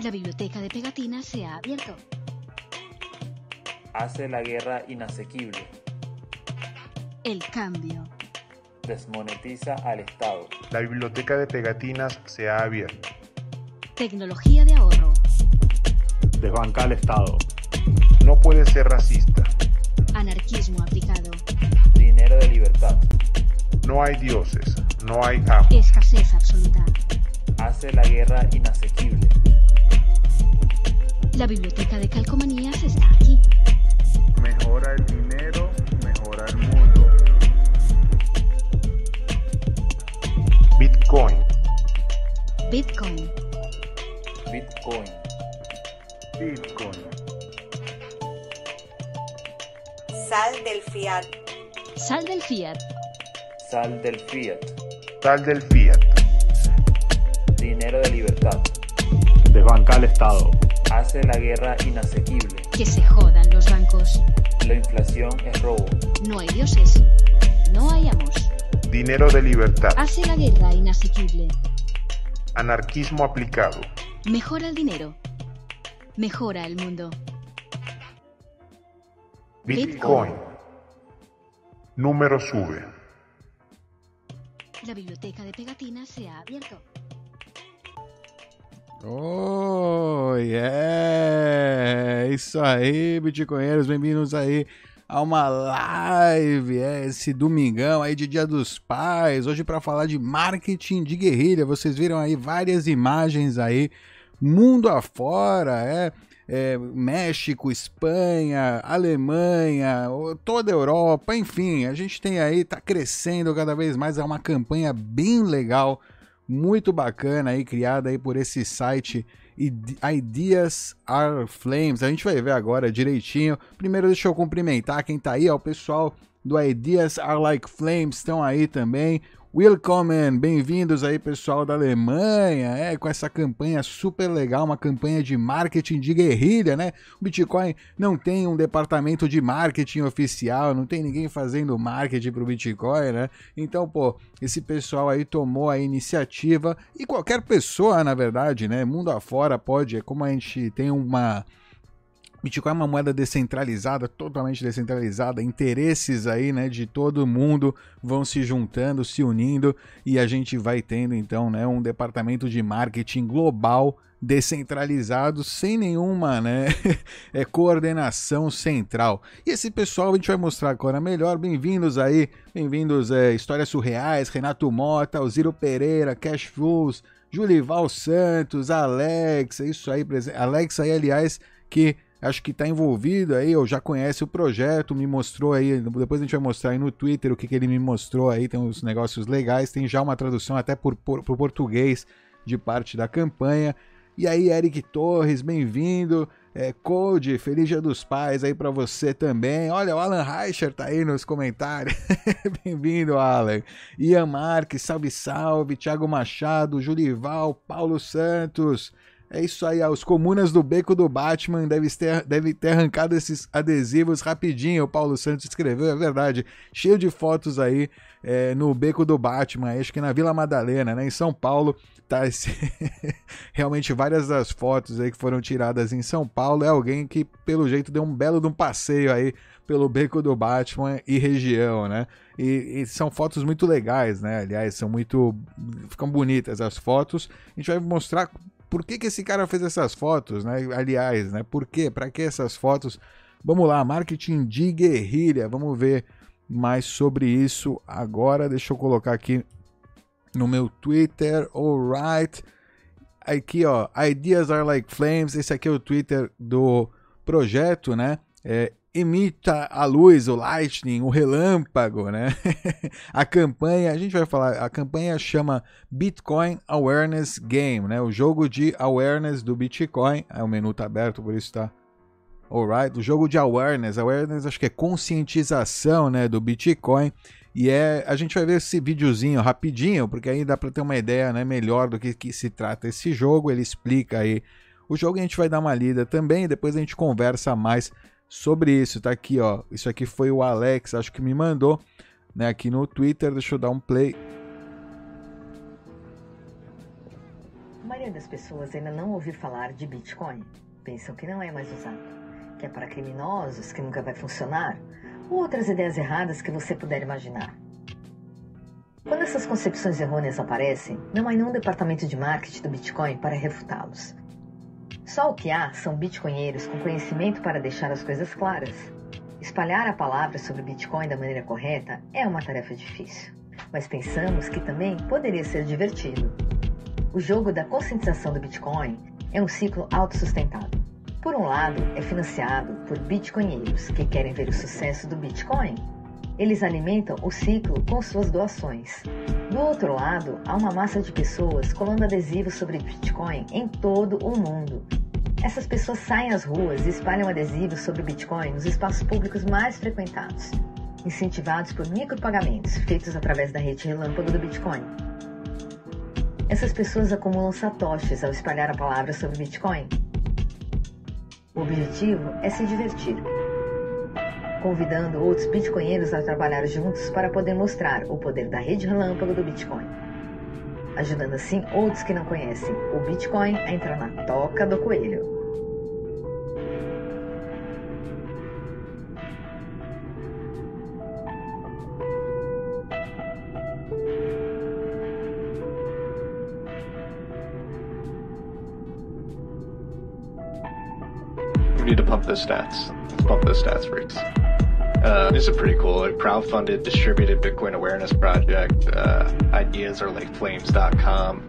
La biblioteca de pegatinas se ha abierto. Hace la guerra inasequible. El cambio. Desmonetiza al Estado. La biblioteca de pegatinas se ha abierto. Tecnología de ahorro. Desbanca al Estado. No puede ser racista. Anarquismo aplicado. Dinero de libertad. No hay dioses. No hay amo. Escasez absoluta. Hace la guerra inasequible. La biblioteca de calcomanías está aquí. Mejora el dinero, mejora el mundo. Bitcoin. Bitcoin. Bitcoin. Bitcoin. Sal del fiat. Sal del fiat. Sal del fiat. Sal del fiat. Dinero de libertad. Desbanca al Estado. Hace la guerra inasequible. Que se jodan los bancos. La inflación es robo. No hay dioses. No hay amos. Dinero de libertad. Hace la guerra inasequible. Anarquismo aplicado. Mejora el dinero. Mejora el mundo. Bitcoin. Número sube. La biblioteca de pegatinas se ha abierto. Oh, yeah! É isso aí, bitcoinheiros, bem-vindos aí a uma live, é, esse domingão aí de Dia dos Pais, hoje para falar de marketing de guerrilha. Vocês viram aí várias imagens aí, mundo afora, é, é México, Espanha, Alemanha, toda a Europa, enfim, a gente tem aí, tá crescendo cada vez mais, é uma campanha bem legal muito bacana aí, criada aí por esse site Ideas Are Flames. A gente vai ver agora direitinho. Primeiro deixa eu cumprimentar quem tá aí, ó, o pessoal do Ideas Are Like Flames estão aí também. Willkommen, bem-vindos aí pessoal da Alemanha, é, com essa campanha super legal, uma campanha de marketing de guerrilha, né? O Bitcoin não tem um departamento de marketing oficial, não tem ninguém fazendo marketing pro Bitcoin, né? Então, pô, esse pessoal aí tomou a iniciativa e qualquer pessoa, na verdade, né, mundo afora pode, como a gente tem uma Bitcoin é uma moeda descentralizada, totalmente descentralizada, interesses aí, né, de todo mundo vão se juntando, se unindo e a gente vai tendo então, né, um departamento de marketing global descentralizado sem nenhuma, né, é, coordenação central. E esse pessoal a gente vai mostrar agora melhor. Bem-vindos aí, bem-vindos é, Histórias Surreais, Renato Mota, Alziro Pereira, Cash Fools, Julival Santos, Alex, é isso aí, Alex aí, aliás, que acho que está envolvido aí, ou já conhece o projeto, me mostrou aí, depois a gente vai mostrar aí no Twitter o que, que ele me mostrou aí, tem uns negócios legais, tem já uma tradução até por, por, por português de parte da campanha. E aí, Eric Torres, bem-vindo. É, Code, feliz dia dos pais aí para você também. Olha, o Alan Reicher tá aí nos comentários. bem-vindo, Alan. Ian Marques, salve, salve. Thiago Machado, Jurival, Paulo Santos. É isso aí, os comunas do beco do Batman devem ter, deve ter arrancado esses adesivos rapidinho. O Paulo Santos escreveu, é verdade. Cheio de fotos aí é, no beco do Batman, acho que na Vila Madalena, né? Em São Paulo, tá esse... realmente várias das fotos aí que foram tiradas em São Paulo. É alguém que, pelo jeito, deu um belo de um passeio aí pelo beco do Batman e região, né? E, e, são fotos muito legais, né? Aliás, são muito. ficam bonitas as fotos. A gente vai mostrar por que, que esse cara fez essas fotos, né? Aliás, né? Por quê? Para que essas fotos? Vamos lá, marketing de guerrilha. Vamos ver mais sobre isso agora. Deixa eu colocar aqui no meu Twitter. Alright. Aqui, ó. Ideas are like flames. Esse aqui é o Twitter do projeto, né? É emita a luz, o lightning, o relâmpago, né? a campanha, a gente vai falar, a campanha chama Bitcoin Awareness Game, né? O jogo de awareness do Bitcoin. É, o menu tá aberto, por isso tá Alright, o jogo de awareness, awareness acho que é conscientização, né, do Bitcoin. E é, a gente vai ver esse videozinho rapidinho, porque aí dá para ter uma ideia, né, melhor do que, que se trata esse jogo. Ele explica aí o jogo, a gente vai dar uma lida também, depois a gente conversa mais sobre isso. Tá aqui, ó. Isso aqui foi o Alex, acho que me mandou, né, aqui no Twitter. Deixa eu dar um play. A maioria das pessoas ainda não ouviu falar de Bitcoin. Pensam que não é mais usado, que é para criminosos, que nunca vai funcionar, ou outras ideias erradas que você puder imaginar. Quando essas concepções errôneas aparecem, não há nenhum departamento de marketing do Bitcoin para refutá-los. Só o que há são bitcoinheiros com conhecimento para deixar as coisas claras. Espalhar a palavra sobre Bitcoin da maneira correta é uma tarefa difícil, mas pensamos que também poderia ser divertido. O jogo da conscientização do Bitcoin é um ciclo autossustentado. Por um lado, é financiado por bitcoinheiros que querem ver o sucesso do Bitcoin. Eles alimentam o ciclo com suas doações. Do outro lado, há uma massa de pessoas colando adesivos sobre Bitcoin em todo o mundo. Essas pessoas saem às ruas e espalham adesivos sobre Bitcoin nos espaços públicos mais frequentados, incentivados por micropagamentos feitos através da rede relâmpago do Bitcoin. Essas pessoas acumulam satoshis ao espalhar a palavra sobre Bitcoin. O objetivo é se divertir, convidando outros bitcoinheiros a trabalhar juntos para poder mostrar o poder da rede relâmpago do Bitcoin, ajudando assim outros que não conhecem o Bitcoin a entrar na toca do coelho. need to pump stats. Let's pump those stats, Ricks. Uh, this is pretty cool. A crowdfunded, distributed Bitcoin awareness project. Uh, ideas are like flames.com.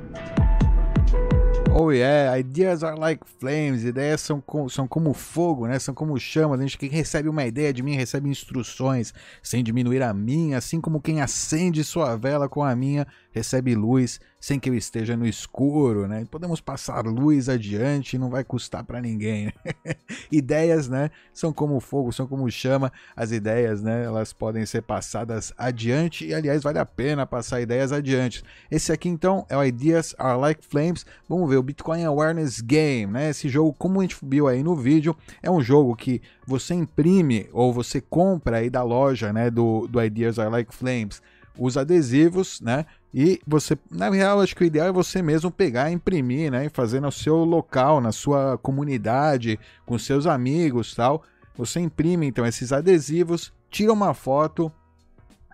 Oh yeah, ideas are like flames. Ideias são, com, são como fogo, né? São como chamas. A gente que recebe uma ideia de mim recebe instruções sem diminuir a minha, assim como quem acende sua vela com a minha recebe luz sem que eu esteja no escuro, né? Podemos passar luz adiante, não vai custar para ninguém. Né? ideias, né, são como fogo, são como chama. As ideias, né, elas podem ser passadas adiante e aliás vale a pena passar ideias adiante. Esse aqui então é o Ideas Are Like Flames. Vamos ver o Bitcoin Awareness Game, né? Esse jogo, como a gente viu aí no vídeo, é um jogo que você imprime ou você compra aí da loja, né, do, do Ideas Are Like Flames os adesivos, né? E você, na real, acho que o ideal é você mesmo pegar, imprimir, né? E fazer no seu local, na sua comunidade, com seus amigos tal. Você imprime então esses adesivos, tira uma foto,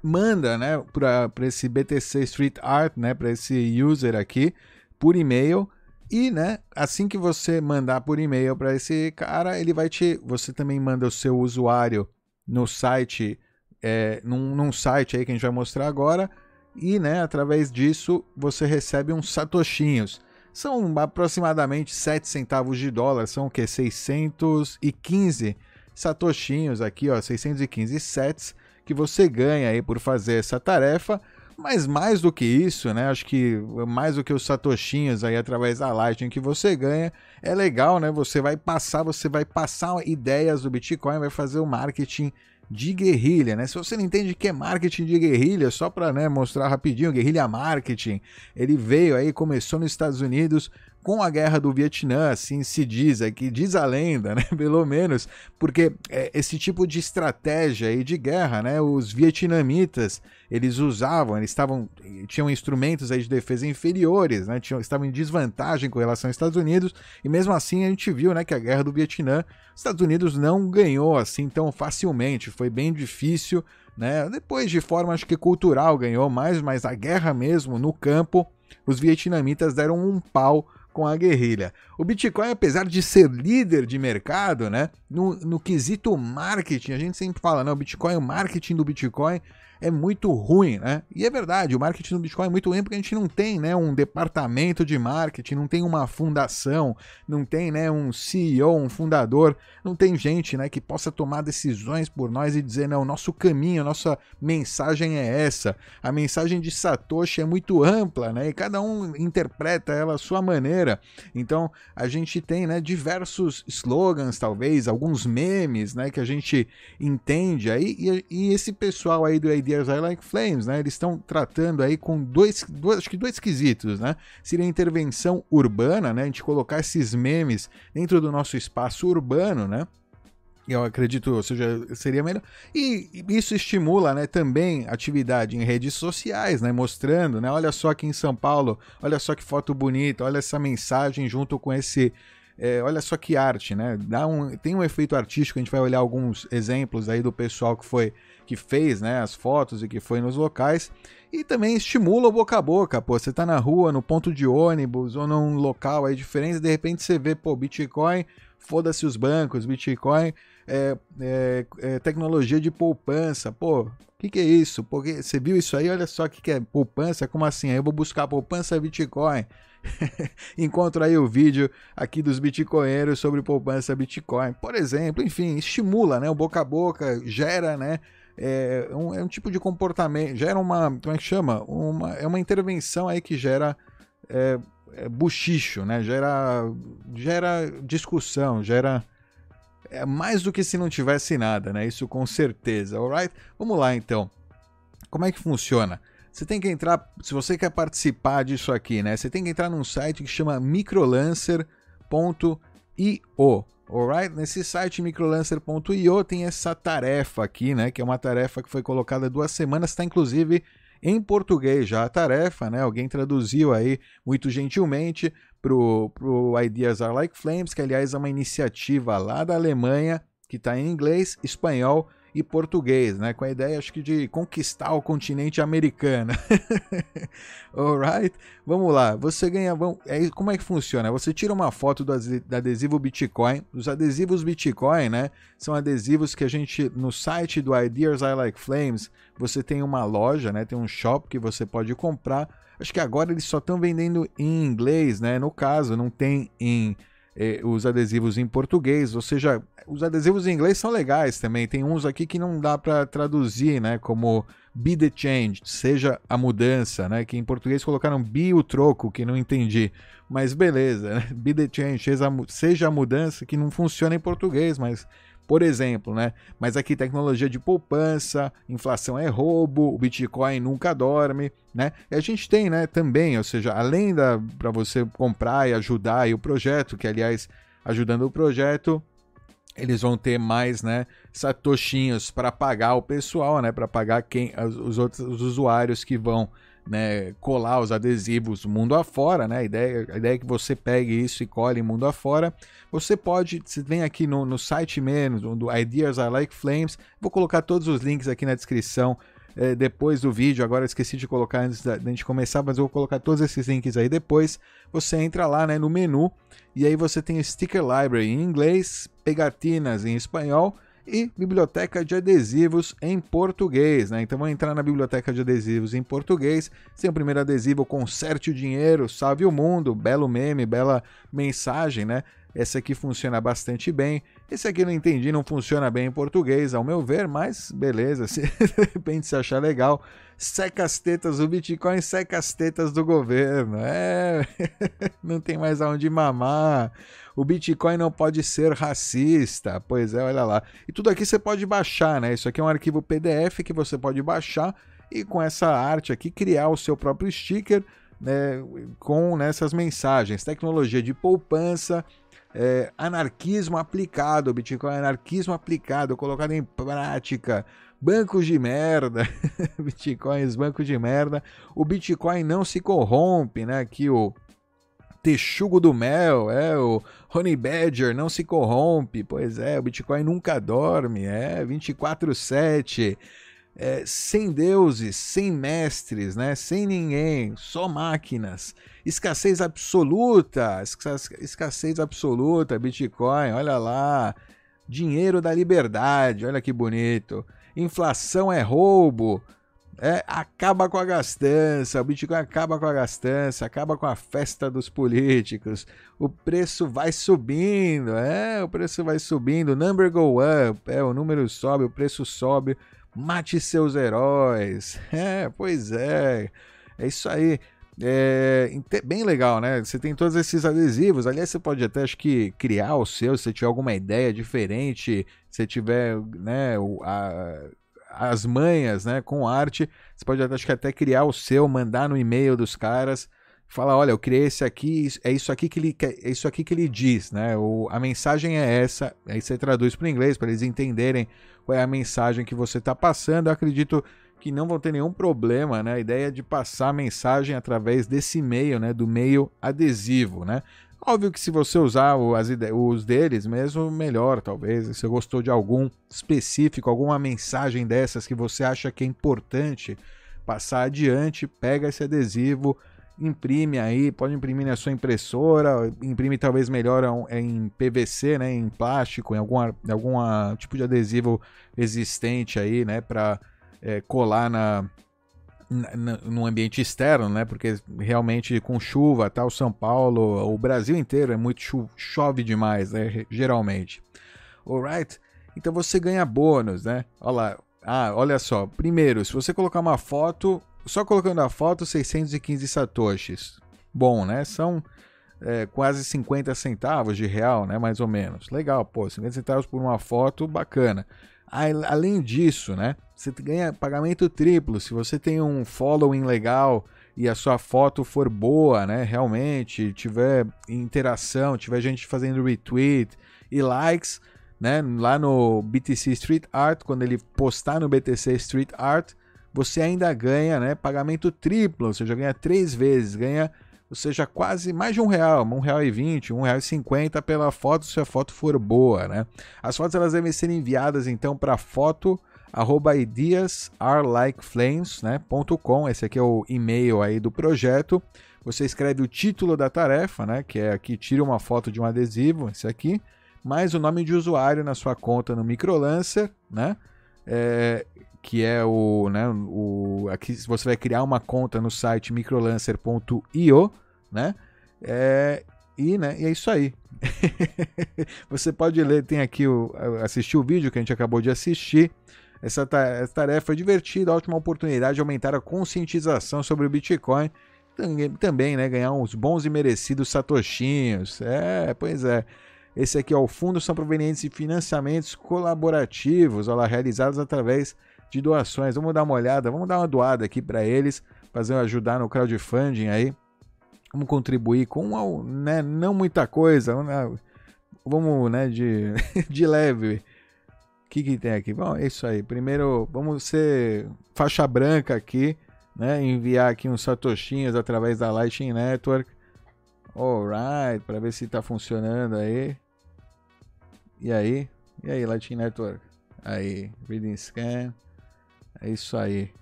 manda, né, para esse BTC Street Art, né, para esse user aqui, por e-mail. E, né, assim que você mandar por e-mail para esse cara, ele vai te. Você também manda o seu usuário no site, é, num, num site aí que a gente vai mostrar agora e, né, através disso você recebe uns satoshinhos. São aproximadamente 7 centavos de dólar, são o que 615 satoshinhos aqui, ó, 615 sets que você ganha aí por fazer essa tarefa. Mas mais do que isso, né? Acho que mais do que os satoshinhos aí através da Lightning que você ganha, é legal, né? Você vai passar, você vai passar ideias do Bitcoin, vai fazer o marketing de guerrilha, né? Se você não entende o que é marketing de guerrilha, só para né, mostrar rapidinho, guerrilha marketing, ele veio aí, começou nos Estados Unidos com a guerra do Vietnã, assim se diz aqui, diz a lenda, né? Pelo menos, porque é, esse tipo de estratégia aí de guerra, né? Os vietnamitas eles usavam, eles estavam tinham instrumentos aí de defesa inferiores, né? Tinham, estavam em desvantagem com relação aos Estados Unidos e mesmo assim a gente viu, né, que a guerra do Vietnã, os Estados Unidos não ganhou assim tão facilmente, foi bem difícil, né? Depois de forma acho que cultural ganhou mais, mas a guerra mesmo no campo, os vietnamitas deram um pau com a guerrilha. O Bitcoin, apesar de ser líder de mercado, né, no, no quesito marketing, a gente sempre fala, né, o Bitcoin, o marketing do Bitcoin é muito ruim, né? E é verdade, o marketing do Bitcoin é muito ruim porque a gente não tem, né, um departamento de marketing, não tem uma fundação, não tem, né, um CEO, um fundador, não tem gente, né, que possa tomar decisões por nós e dizer, não, nosso caminho, nossa mensagem é essa. A mensagem de Satoshi é muito ampla, né? E cada um interpreta ela à sua maneira. Então, a gente tem, né, diversos slogans, talvez, alguns memes, né, que a gente entende aí e, e esse pessoal aí do Ideas I Like Flames, né? Eles estão tratando aí com dois, dois, acho que dois quesitos, né? Seria a intervenção urbana, né? A gente colocar esses memes dentro do nosso espaço urbano, né? eu acredito, ou seja, seria melhor. E isso estimula, né, também atividade em redes sociais, né, mostrando, né, olha só aqui em São Paulo, olha só que foto bonita, olha essa mensagem junto com esse, é, olha só que arte, né, dá um, tem um efeito artístico, a gente vai olhar alguns exemplos aí do pessoal que foi que fez né, as fotos e que foi nos locais. E também estimula o boca a boca, pô. Você tá na rua, no ponto de ônibus ou num local aí diferente, de repente você vê, pô, Bitcoin, foda-se os bancos, Bitcoin é, é, é, tecnologia de poupança. Pô, o que, que é isso? Porque você viu isso aí? Olha só o que, que é poupança. Como assim? Aí eu vou buscar poupança Bitcoin. Encontro aí o vídeo aqui dos bitcoinheiros sobre poupança Bitcoin, por exemplo. Enfim, estimula, né? O boca a boca gera, né? é um, é um tipo de comportamento, gera uma, como é que chama? Uma, é uma intervenção aí que gera é, é, buchicho, né? Gera, gera discussão, gera é mais do que se não tivesse nada, né? Isso com certeza, alright? Vamos lá então. Como é que funciona? Você tem que entrar, se você quer participar disso aqui, né? Você tem que entrar num site que chama microlancer.io. Alright? Nesse site microlancer.io tem essa tarefa aqui, né? Que é uma tarefa que foi colocada duas semanas, está inclusive em português já a tarefa, né? Alguém traduziu aí muito gentilmente pro, pro Ideas Are Like Flames, que aliás é uma iniciativa lá da Alemanha que está em inglês, espanhol e português, né? Com a ideia, acho que, de conquistar o continente americano. Alright? Vamos lá. Você ganha. É, como é que funciona? Você tira uma foto do adesivo Bitcoin. Os adesivos Bitcoin, né? São adesivos que a gente, no site do Ideas I Like Flames, você tem uma loja, né? Tem um shop que você pode comprar. Acho que agora eles só estão vendendo em inglês, né? No caso, não tem em eh, os adesivos em português, ou seja, os adesivos em inglês são legais também. Tem uns aqui que não dá para traduzir, né? Como be the change, seja a mudança, né? Que em português colocaram be o troco, que não entendi. Mas beleza, né? Be the change, seja a, seja a mudança, que não funciona em português, mas por exemplo, né? Mas aqui tecnologia de poupança, inflação é roubo, o Bitcoin nunca dorme, né? E a gente tem, né, também, ou seja, além da para você comprar e ajudar aí o projeto, que aliás, ajudando o projeto, eles vão ter mais, né, satoshinhos para pagar o pessoal, né, para pagar quem os outros os usuários que vão né, colar os adesivos mundo afora, né? A ideia, a ideia é que você pegue isso e cole mundo afora. Você pode, se vem aqui no, no site mesmo, do Ideas Are Like Flames, vou colocar todos os links aqui na descrição é, depois do vídeo. Agora esqueci de colocar antes da, da gente começar, mas eu vou colocar todos esses links aí depois. Você entra lá né, no menu e aí você tem Sticker Library em inglês, pegatinas em espanhol e biblioteca de adesivos em português, né? Então vamos entrar na biblioteca de adesivos em português. Tem o primeiro adesivo Conserte o Dinheiro, Salve o Mundo, belo meme, bela mensagem, né? Esse aqui funciona bastante bem. Esse aqui não entendi, não funciona bem em português, ao meu ver, mas beleza, se de repente se achar legal. Seca as tetas do Bitcoin, seca as tetas do governo. É, não tem mais aonde mamar. O Bitcoin não pode ser racista. Pois é, olha lá. E tudo aqui você pode baixar, né? Isso aqui é um arquivo PDF que você pode baixar e com essa arte aqui criar o seu próprio sticker né, com nessas mensagens. Tecnologia de poupança, é, anarquismo aplicado, Bitcoin é anarquismo aplicado, colocado em prática. Bancos de merda, Bitcoins, bancos de merda. O Bitcoin não se corrompe, né? Aqui o texugo do mel, é o Honey Badger não se corrompe, pois é, o Bitcoin nunca dorme, é 24/7. É, sem deuses, sem mestres, né? sem ninguém, só máquinas. Escassez absoluta, escassez absoluta, Bitcoin, olha lá. Dinheiro da liberdade, olha que bonito. Inflação é roubo, é, acaba com a gastança, o Bitcoin acaba com a gastança, acaba com a festa dos políticos. O preço vai subindo, é, o preço vai subindo, number go up, é, o número sobe, o preço sobe. Mate seus heróis. É, pois é. É isso aí. É bem legal, né? Você tem todos esses adesivos. Aliás, você pode até acho que criar o seu, se tiver alguma ideia diferente, se tiver, né, a, as manhas, né, com arte, você pode acho que até criar o seu, mandar no e-mail dos caras, falar, olha, eu criei esse aqui, é isso aqui que ele é isso aqui que ele diz, né? O, a mensagem é essa, aí você traduz para o inglês para eles entenderem qual é a mensagem que você está passando. Eu acredito que não vão ter nenhum problema, né? A ideia de passar a mensagem através desse e-mail, né? Do meio adesivo, né? Óbvio que se você usar os deles mesmo, melhor, talvez. Se você gostou de algum específico, alguma mensagem dessas que você acha que é importante passar adiante, pega esse adesivo, imprime aí, pode imprimir na sua impressora, imprime talvez melhor em PVC, né, em plástico, em alguma, em alguma tipo de adesivo existente aí, né, para é, colar na, no ambiente externo, né? Porque realmente com chuva, tal, São Paulo, o Brasil inteiro é muito cho chove demais, né? Geralmente. Alright? Então você ganha bônus, né? Olha lá. Ah, olha só. Primeiro, se você colocar uma foto, só colocando a foto, 615 satoshis. Bom, né? São é, quase 50 centavos de real, né? Mais ou menos. Legal, pô, 50 centavos por uma foto, bacana. Além disso, né? Você ganha pagamento triplo. Se você tem um following legal e a sua foto for boa, né? Realmente, tiver interação, tiver gente fazendo retweet e likes, né? Lá no BTC Street Art, quando ele postar no BTC Street Art, você ainda ganha, né? Pagamento triplo, ou seja, ganha três vezes, ganha ou seja, quase mais de um real, um real e vinte, um real e cinquenta pela foto se a foto for boa, né? As fotos elas devem ser enviadas então para foto arroba ideasarlikeflames, né, ponto com. Esse aqui é o e-mail aí do projeto. Você escreve o título da tarefa, né, que é aqui tira uma foto de um adesivo, esse aqui, mais o nome de usuário na sua conta no Microlancer, né? É, que é o, né, o aqui você vai criar uma conta no site microlancer.io, né? É, e, né, e é isso aí. você pode ler, tem aqui o assistir o vídeo que a gente acabou de assistir. Essa, essa tarefa é divertida, ótima oportunidade de aumentar a conscientização sobre o Bitcoin. Também, né, ganhar uns bons e merecidos satoshinhos. É, pois é. Esse aqui, ó, o fundo são provenientes de financiamentos colaborativos, ó lá, realizados através de doações. Vamos dar uma olhada, vamos dar uma doada aqui para eles, fazer ajudar no crowdfunding aí. Vamos contribuir com né, não muita coisa, vamos né, de, de leve. Que, que tem aqui? Bom, é isso aí. Primeiro, vamos ser faixa branca aqui, né? Enviar aqui uns satoshinhos através da Lightning Network. Alright, para ver se está funcionando aí. E aí? E aí, Lightning Network? Aí, Reading Scan. É isso aí.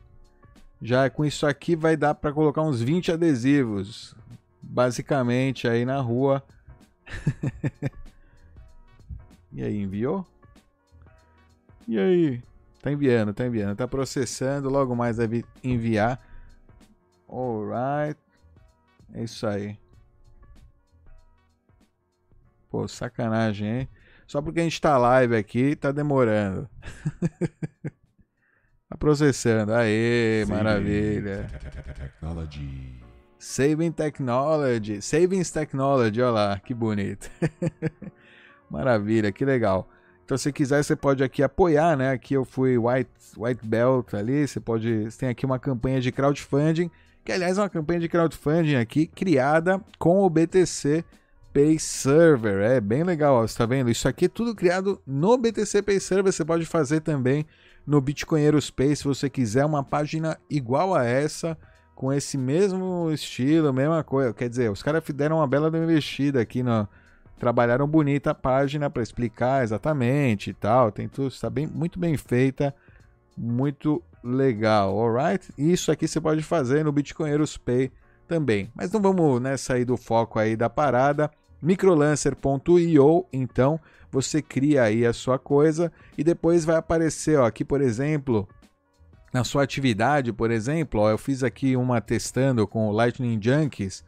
Já com isso aqui vai dar para colocar uns 20 adesivos. Basicamente aí na rua. e aí, enviou? E aí? Tá enviando, tá enviando. Tá processando, logo mais deve enviar. Alright. É isso aí. Pô, sacanagem, hein? Só porque a gente tá live aqui, tá demorando. tá processando. Aê, maravilha. Technology. Saving Technology. Savings Technology, olha lá, que bonito. maravilha, que legal. Então, se quiser, você pode aqui apoiar, né? Aqui eu fui White, White Belt ali. Você pode. Você tem aqui uma campanha de crowdfunding, que aliás é uma campanha de crowdfunding aqui criada com o BTC Pay Server. É bem legal, ó, você tá vendo? Isso aqui é tudo criado no BTC Pay Server. Você pode fazer também no Bitcoinheiros Pay se você quiser uma página igual a essa, com esse mesmo estilo, mesma coisa. Quer dizer, os caras deram uma bela investida aqui no. Trabalharam bonita a página para explicar exatamente e tal. Tem tudo, está bem, muito bem feita, muito legal, alright? Isso aqui você pode fazer no Bitcoinheiros Pay também. Mas não vamos né, sair do foco aí da parada microlancer.io, então você cria aí a sua coisa e depois vai aparecer, ó, aqui por exemplo, na sua atividade, por exemplo, ó, eu fiz aqui uma testando com o Lightning Junkies,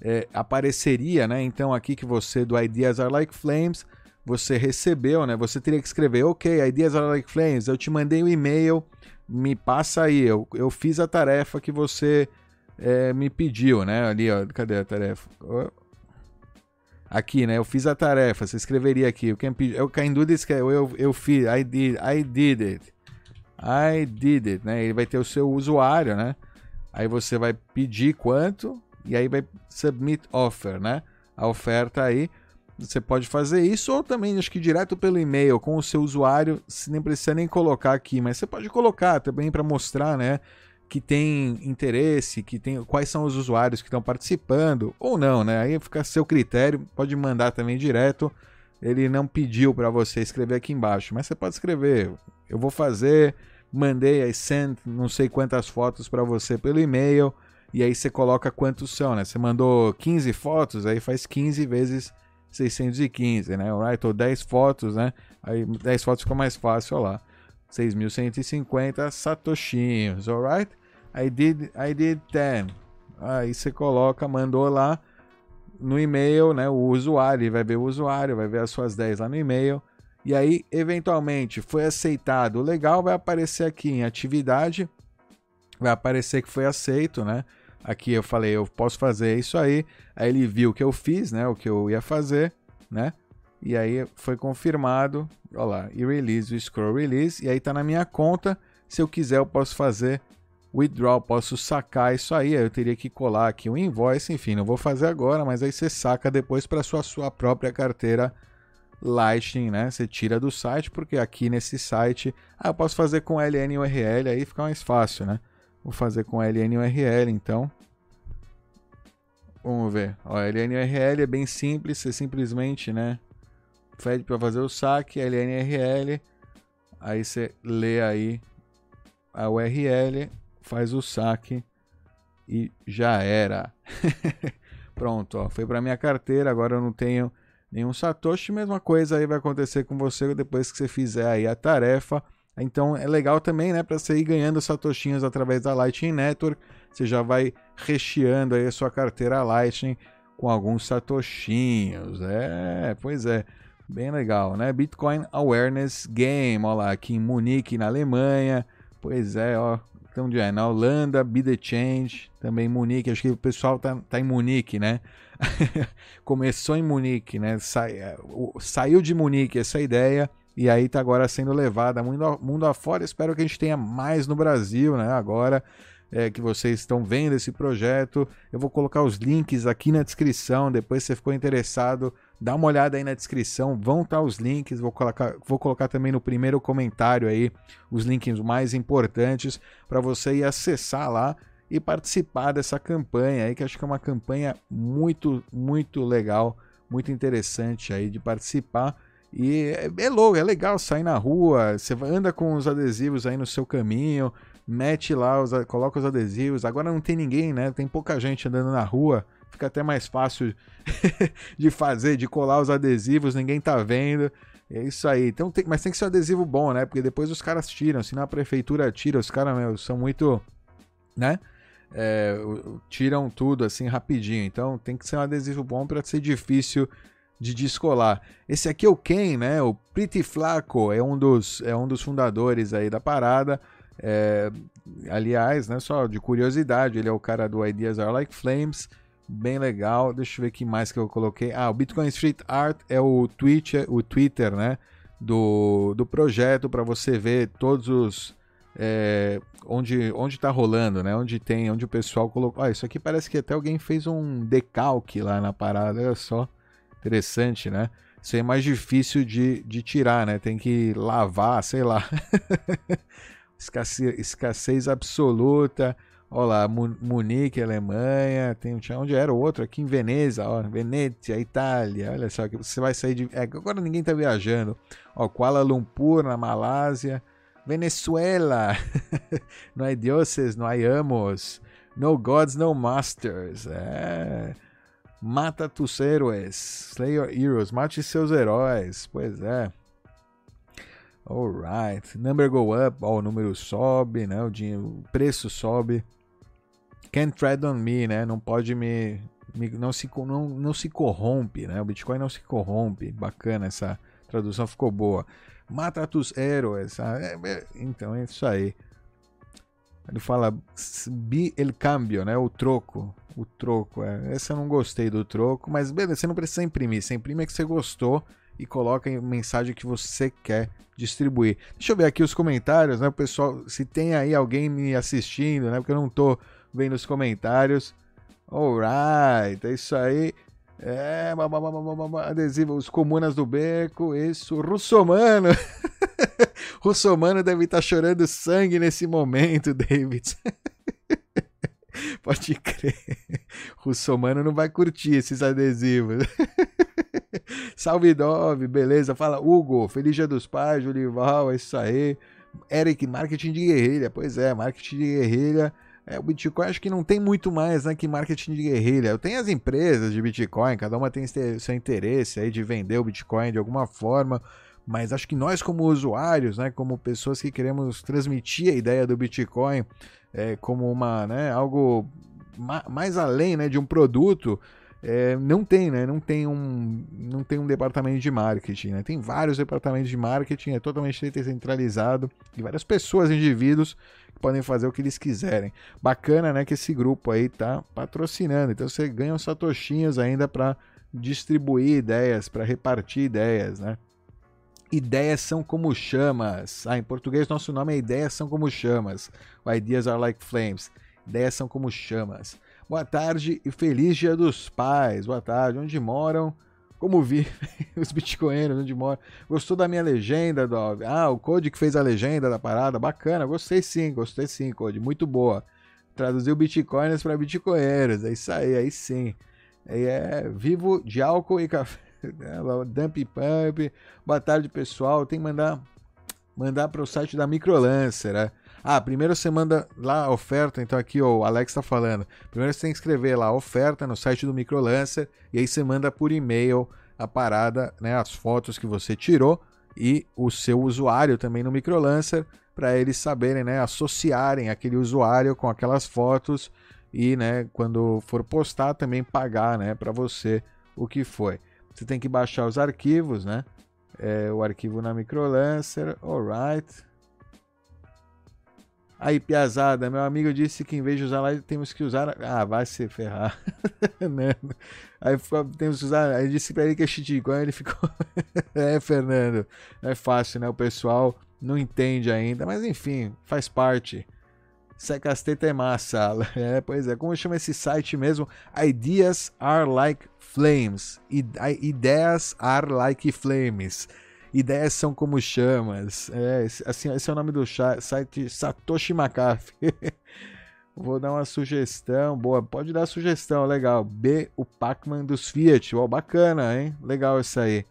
é, apareceria, né? Então aqui que você do Ideas Are Like Flames, você recebeu, né? Você teria que escrever, ok, Ideas Are Like Flames, eu te mandei o um e-mail, me passa aí, eu, eu fiz a tarefa que você é, me pediu, né? Ali, ó, cadê a tarefa? aqui, né? Eu fiz a tarefa, você escreveria aqui. O can, eu can do this, eu, eu, eu fiz, I did, I did it. I did it, né? Ele vai ter o seu usuário, né? Aí você vai pedir quanto e aí vai submit offer, né? A oferta aí. Você pode fazer isso ou também acho que direto pelo e-mail com o seu usuário, se nem precisa nem colocar aqui, mas você pode colocar também para mostrar, né? que tem interesse, que tem quais são os usuários que estão participando ou não, né? Aí fica a seu critério, pode mandar também direto. Ele não pediu para você escrever aqui embaixo, mas você pode escrever. Eu vou fazer, mandei aí send não sei quantas fotos para você pelo e-mail e aí você coloca quantos são, né? Você mandou 15 fotos, aí faz 15 vezes 615, né? Alright, ou 10 fotos, né? Aí 10 fotos fica mais fácil, ó lá. 6.150 satoshinhos, alright? I did, I did 10. Aí você coloca, mandou lá no e-mail, né? O usuário, vai ver o usuário, vai ver as suas 10 lá no e-mail. E aí, eventualmente, foi aceitado. Legal vai aparecer aqui em atividade, vai aparecer que foi aceito, né? Aqui eu falei, eu posso fazer isso aí. Aí ele viu o que eu fiz, né? O que eu ia fazer, né? E aí foi confirmado, olha lá, e release o scroll release, e aí tá na minha conta. Se eu quiser, eu posso fazer withdraw, posso sacar isso aí. Eu teria que colar aqui um invoice, enfim, não vou fazer agora, mas aí você saca depois para sua sua própria carteira Lightning, né? Você tira do site, porque aqui nesse site, ah, eu posso fazer com LN URL, aí fica mais fácil, né? Vou fazer com LN URL, então. Vamos ver. Ó, LN URL é bem simples, você simplesmente, né? pede para fazer o saque, LNRL, aí você lê aí a URL, faz o saque e já era. Pronto, ó, foi para minha carteira, agora eu não tenho nenhum satoshi, mesma coisa aí vai acontecer com você depois que você fizer aí a tarefa. Então é legal também, né, para você ir ganhando satoshinhos através da Lightning Network. Você já vai recheando aí a sua carteira Lightning com alguns satoshinhos. É, pois é, bem legal, né? Bitcoin Awareness Game, olha lá, aqui em Munique, na Alemanha. Pois é, ó, então é, na Holanda, Be The Change, também Munique, acho que o pessoal tá, tá em Munique, né? Começou em Munique, né? Sa, saiu de Munique essa ideia e aí está agora sendo levada mundo, mundo afora. Espero que a gente tenha mais no Brasil, né? Agora é, que vocês estão vendo esse projeto, eu vou colocar os links aqui na descrição. Depois, se você ficou interessado, dá uma olhada aí na descrição. Vão estar tá os links. Vou colocar, vou colocar também no primeiro comentário aí os links mais importantes para você ir acessar lá e participar dessa campanha aí, que acho que é uma campanha muito, muito legal, muito interessante aí de participar. E é, é louco, é legal sair na rua, você anda com os adesivos aí no seu caminho, mete lá, os, coloca os adesivos. Agora não tem ninguém, né? Tem pouca gente andando na rua, fica até mais fácil de fazer, de colar os adesivos, ninguém tá vendo. É isso aí. Então tem, mas tem que ser um adesivo bom, né? Porque depois os caras tiram, se a prefeitura tira, os caras são muito, né? É, tiram tudo assim rapidinho. Então tem que ser um adesivo bom para ser difícil de descolar. Esse aqui é o Ken, né? O Pretty Flaco é um dos, é um dos fundadores aí da parada. É, aliás, né, só de curiosidade, ele é o cara do Ideas Are Like Flames, bem legal. Deixa eu ver que mais que eu coloquei. Ah, o Bitcoin Street Art é o Twitch, o Twitter, né, do, do projeto para você ver todos os é, onde onde tá rolando, né? Onde tem, onde o pessoal colocou. Ah, isso aqui parece que até alguém fez um decalque lá na parada, olha só. Interessante, né? Isso é mais difícil de, de tirar, né? Tem que lavar, sei lá. escassez, escassez absoluta. Olha lá, Munique, Alemanha, tem onde era o outro aqui em Veneza, ó, Venezia, Itália. Olha só que você vai sair de é, agora ninguém tá viajando. Ó, Kuala Lumpur na Malásia, Venezuela. não há dioses, não há amos. No gods, no masters. É. Mata tus héroes. Slay your heroes. Mate seus heróis. Pois é. Alright. Number go up. O número sobe, né? O, dinheiro, o preço sobe. Can't tread on me, né? Não pode me. me não, se, não, não se corrompe, né? O Bitcoin não se corrompe. Bacana essa tradução, ficou boa. Mata tus héroes. Ah, é, é, então é isso aí. Ele fala bi el cambio, né? O troco. O troco. É. Esse eu não gostei do troco, mas beleza, você não precisa imprimir. Você imprime é que você gostou e coloca a mensagem que você quer distribuir. Deixa eu ver aqui os comentários, né, pessoal? Se tem aí alguém me assistindo, né? Porque eu não tô vendo os comentários. Alright, é isso aí. É, adesivo, os comunas do beco, isso, russomano. russomano deve estar chorando sangue nesse momento, David. Pode crer. Russomano não vai curtir esses adesivos. Salve Dove, beleza? Fala Hugo, feliz dia dos pais, Julival, é isso aí. Eric, marketing de guerrilha. Pois é, marketing de guerrilha. É, o Bitcoin acho que não tem muito mais né, que marketing de guerrilha. Tenho as empresas de Bitcoin, cada uma tem seu interesse aí de vender o Bitcoin de alguma forma. Mas acho que nós, como usuários, né, como pessoas que queremos transmitir a ideia do Bitcoin é, como uma, né, algo ma mais além né, de um produto, é, não tem, né? Não tem um, não tem um departamento de marketing, né? Tem vários departamentos de marketing, é totalmente descentralizado e várias pessoas, indivíduos que podem fazer o que eles quiserem. Bacana, né? Que esse grupo aí tá patrocinando, então você ganha uns satoshinhos ainda para distribuir ideias, para repartir ideias, né? Ideias são como chamas. Ah, em português nosso nome é Ideias são como chamas. Ideas are like flames. Ideias são como chamas. Boa tarde e feliz Dia dos Pais. Boa tarde. Onde moram? Como vi os bitcoinheiros, onde moram? Gostou da minha legenda, Dove? Ah, o Code que fez a legenda da parada. Bacana. Gostei sim, gostei sim, Code. Muito boa. Traduziu bitcoiners para bitcoinheiros. É isso aí, aí sim. É, vivo de álcool e café. Dump Pump. Boa tarde, pessoal. Tem que mandar mandar para o site da Microlancer, né? Ah, primeiro você manda lá a oferta, então aqui o Alex está falando. Primeiro você tem que escrever lá a oferta no site do Microlancer e aí você manda por e-mail a parada, né, as fotos que você tirou e o seu usuário também no Microlancer para eles saberem, né, associarem aquele usuário com aquelas fotos e, né, quando for postar também pagar, né, para você o que foi. Você tem que baixar os arquivos, né? É, o arquivo na Microlancer, alright. Aí, Piazada, meu amigo disse que em vez de usar lá, temos que usar. Ah, vai se ferrar. né? Aí temos que usar. Aí disse pra ele que é shitcoin, ele ficou. é, Fernando. Não é fácil, né? O pessoal não entende ainda, mas enfim, faz parte. Secasteta é massa. É, pois é, como chama esse site mesmo? Ideas are like flames. Ideias are like flames. Ideias são como chamas. É, assim, esse é o nome do site Satoshi McAfee. Vou dar uma sugestão. Boa, pode dar sugestão, legal. B, o Pacman dos Fiat. Ó, bacana, hein? Legal isso aí.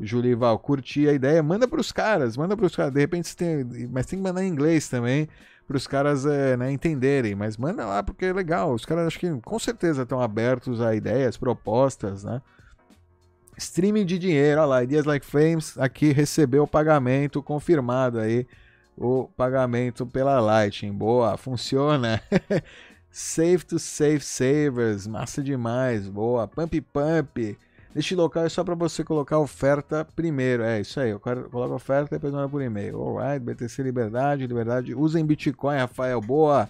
Julival, curti a ideia. Manda para os caras, manda para os caras. De repente você tem. Mas tem que mandar em inglês também. Para os caras é, né, entenderem. Mas manda lá porque é legal. Os caras acho que com certeza estão abertos a ideias, propostas, né? Streaming de dinheiro, olha lá, Ideas Like Flames aqui recebeu o pagamento confirmado aí, o pagamento pela Lightning. Boa, funciona. Save to Save Savers, massa demais, boa. Pump Pump. Este local é só para você colocar oferta primeiro. É isso aí, eu coloco oferta e depois manda por e-mail. Alright, BTC Liberdade, Liberdade. Usem Bitcoin, Rafael, boa.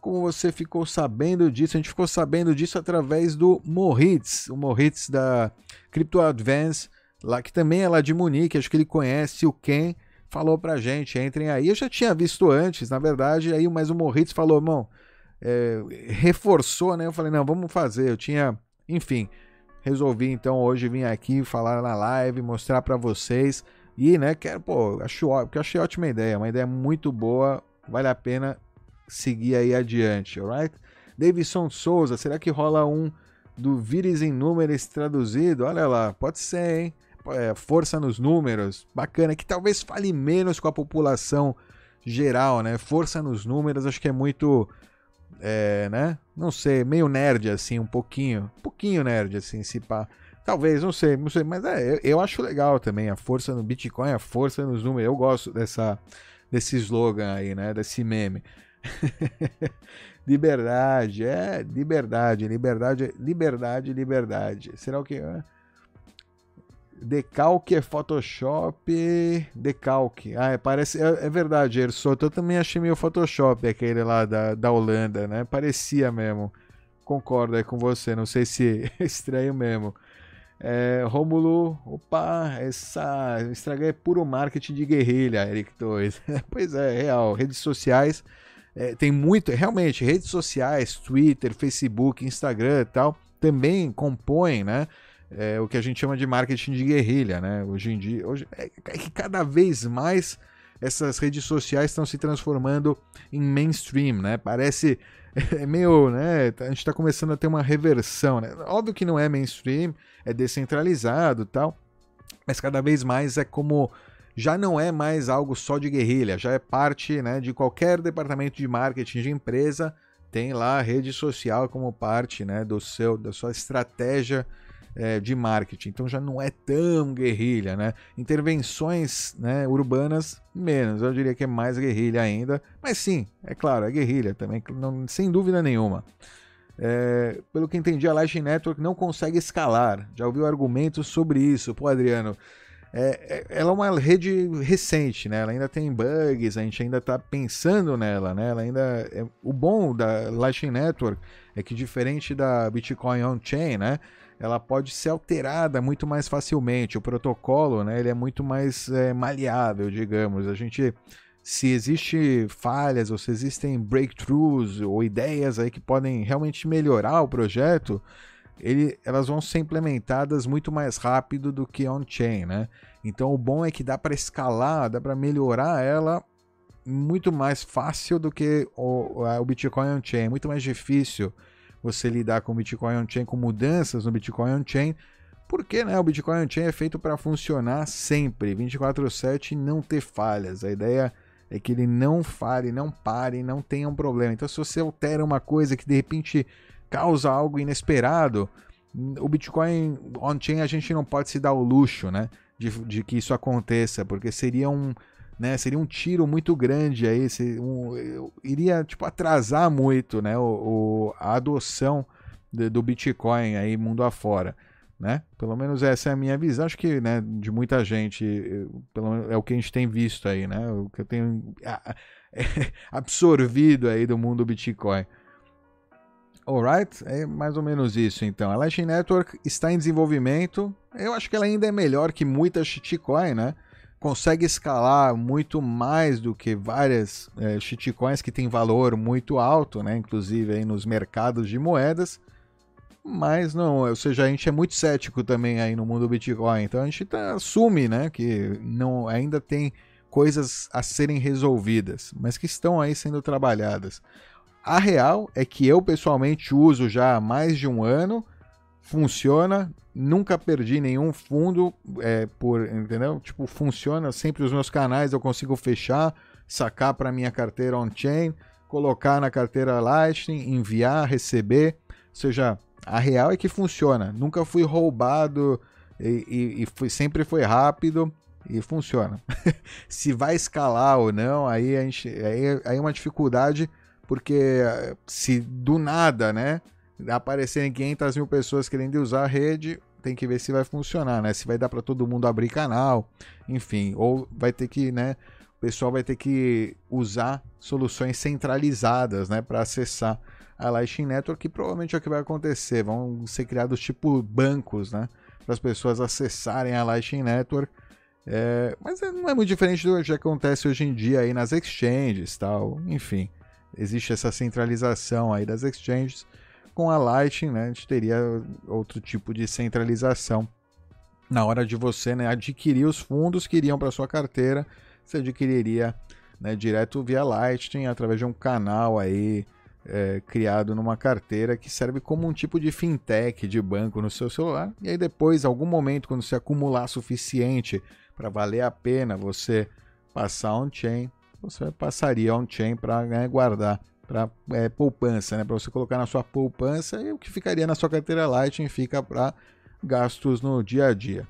Como você ficou sabendo disso? A gente ficou sabendo disso através do Moritz, o Moritz da Crypto Advance, lá, que também é lá de Munique, acho que ele conhece o Ken, falou pra gente, entrem aí. Eu já tinha visto antes, na verdade, aí mas o Moritz falou, irmão, é, reforçou, né? Eu falei, não, vamos fazer. Eu tinha, enfim, resolvi então hoje vir aqui falar na live, mostrar para vocês. E, né, quero, pô, acho, achei ótima ideia, uma ideia muito boa, vale a pena seguir aí adiante, alright? Davidson Souza, será que rola um do Vires em Números traduzido? Olha lá, pode ser, hein? É, força nos números, bacana, que talvez fale menos com a população geral, né? Força nos números, acho que é muito, é, né? Não sei, meio nerd assim, um pouquinho, um pouquinho nerd assim, se pá. Talvez, não sei, não sei, mas é, eu, eu acho legal também a força no Bitcoin, a força nos números. Eu gosto dessa, desse slogan aí, né? Desse meme. liberdade, é, liberdade, liberdade, liberdade, liberdade. Será o que? Decalque é Photoshop. Decalque. Ah, é, parece. É, é verdade, Ersoto. Eu também achei meio Photoshop aquele lá da, da Holanda, né? Parecia mesmo. Concordo aí com você. Não sei se é estranho mesmo. É, Rômulo, opa, essa estragar é puro marketing de guerrilha, Eric 2. pois é, real. Redes sociais é, tem muito, realmente, redes sociais, Twitter, Facebook, Instagram e tal, também compõem, né? É, o que a gente chama de marketing de guerrilha, né? Hoje em dia, hoje, é, é que cada vez mais essas redes sociais estão se transformando em mainstream, né? Parece é meio, né? A gente está começando a ter uma reversão, né? Óbvio que não é mainstream, é descentralizado, tal, mas cada vez mais é como já não é mais algo só de guerrilha, já é parte né, de qualquer departamento de marketing de empresa, tem lá a rede social como parte né, do seu, da sua estratégia é, de marketing. Então já não é tão guerrilha, né? Intervenções né, urbanas, menos. Eu diria que é mais guerrilha ainda. Mas sim, é claro, é guerrilha também, não, sem dúvida nenhuma. É, pelo que entendi, a Lightning Network não consegue escalar. Já ouviu argumentos sobre isso? Pô, Adriano, é, é, ela é uma rede recente, né? Ela ainda tem bugs, a gente ainda está pensando nela, né? Ela ainda é, o bom da Lightning Network é que diferente da Bitcoin on-chain, né? Ela pode ser alterada muito mais facilmente. O protocolo, né? Ele é muito mais é, maleável, digamos. A gente se existe falhas ou se existem breakthroughs ou ideias aí que podem realmente melhorar o projeto, ele, elas vão ser implementadas muito mais rápido do que on-chain, né? Então o bom é que dá para escalar, dá para melhorar ela muito mais fácil do que o, o Bitcoin on-chain. É muito mais difícil você lidar com o Bitcoin on-chain, com mudanças no Bitcoin on-chain, porque né, o Bitcoin on-chain é feito para funcionar sempre, 24/7 e não ter falhas. A ideia é que ele não fale, não pare, não tenha um problema. Então se você altera uma coisa que de repente causa algo inesperado, o Bitcoin on-chain a gente não pode se dar o luxo, né? De, de que isso aconteça, porque seria um, né? Seria um tiro muito grande aí, se- um- iria tipo atrasar muito, né? O, o- a adoção de- do Bitcoin aí mundo afora, né? Pelo menos essa é a minha visão, acho que, né, de muita gente, pelo menos é o que a gente tem visto aí, né? O que eu tenho absorvido aí do mundo Bitcoin. Alright, é mais ou menos isso então. A Lightning Network está em desenvolvimento. Eu acho que ela ainda é melhor que muita shitcoin, né? Consegue escalar muito mais do que várias é, shitcoins que têm valor muito alto, né? Inclusive aí nos mercados de moedas. Mas não, ou seja, a gente é muito cético também aí no mundo Bitcoin. Então a gente tá- assume, né, que não ainda tem coisas a serem resolvidas, mas que estão aí sendo trabalhadas. A real é que eu pessoalmente uso já há mais de um ano, funciona, nunca perdi nenhum fundo é, por, entendeu? Tipo, funciona sempre os meus canais, eu consigo fechar, sacar para minha carteira on-chain, colocar na carteira Lightning, enviar, receber, ou seja, a real é que funciona. Nunca fui roubado e, e- e sempre foi rápido e funciona. Se vai escalar ou não, aí a gente, aí, aí é uma dificuldade porque eh, se do nada, né, aparecerem 500 mil pessoas querendo usar a rede, tem que ver se vai funcionar, né? Se vai dar para todo mundo abrir canal, enfim, ou vai ter que, né, o pessoal vai ter que usar soluções centralizadas, né, para acessar a Lightning Network, que provavelmente é o que vai acontecer, vão ser criados tipo bancos, né, para as pessoas acessarem a Lightning Network. É, mas é- não é muito diferente do que acontece hoje em dia aí nas exchanges, tal, enfim existe essa centralização aí das exchanges. Com a Lightning, né, a gente teria outro tipo de centralização na hora de você né, adquirir os fundos que iriam para sua carteira. Você adquiriria né, direto via Lightning através de um canal aí é, criado numa carteira que serve como um tipo de fintech de banco no seu celular. E aí depois, algum momento, quando você acumular suficiente para valer a pena você passar on-chain, você passaria on-chain para né, guardar para é, poupança, né? Para você colocar na sua poupança e o que ficaria na sua carteira Lightning fica para gastos no dia a dia.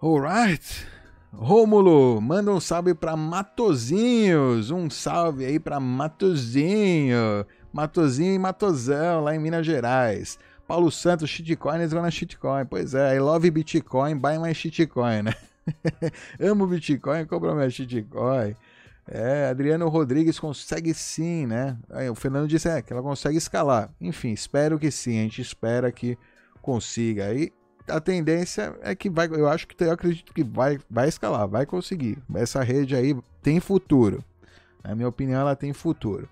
Alright. Rômulo, manda um salve para Matozinhos. Um salve aí para Matozinho. Matozinho e Matozão, lá em Minas Gerais. Paulo Santos, shitcoins vão na shitcoin. Pois é, I love Bitcoin, buy my shitcoin, né? Amo Bitcoin, compra minha shitcoin. É, Adriano Rodrigues consegue sim, né? Aí, o Fernando disse é, que ela consegue escalar. Enfim, espero que sim, a gente espera que consiga. Aí a tendência é que vai, eu acho que eu acredito que vai, vai escalar, vai conseguir. Essa rede aí tem futuro. Na minha opinião, ela tem futuro.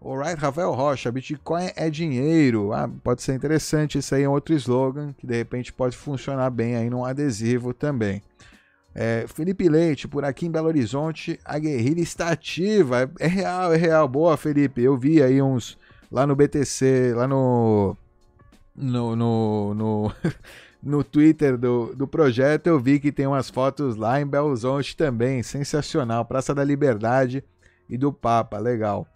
Alright, Rafael Rocha, Bitcoin é dinheiro. Ah, pode ser interessante, isso aí é outro slogan que de repente pode funcionar bem aí num adesivo também. É, Felipe Leite, por aqui em Belo Horizonte, a guerrilha está ativa. É, real, é real. Boa, Felipe. Eu vi aí uns lá no BTC, lá no. No. No, no, no Twitter do, do projeto, eu vi que tem umas fotos lá em Belo Horizonte também. Sensacional. Praça da Liberdade e do Papa. Legal.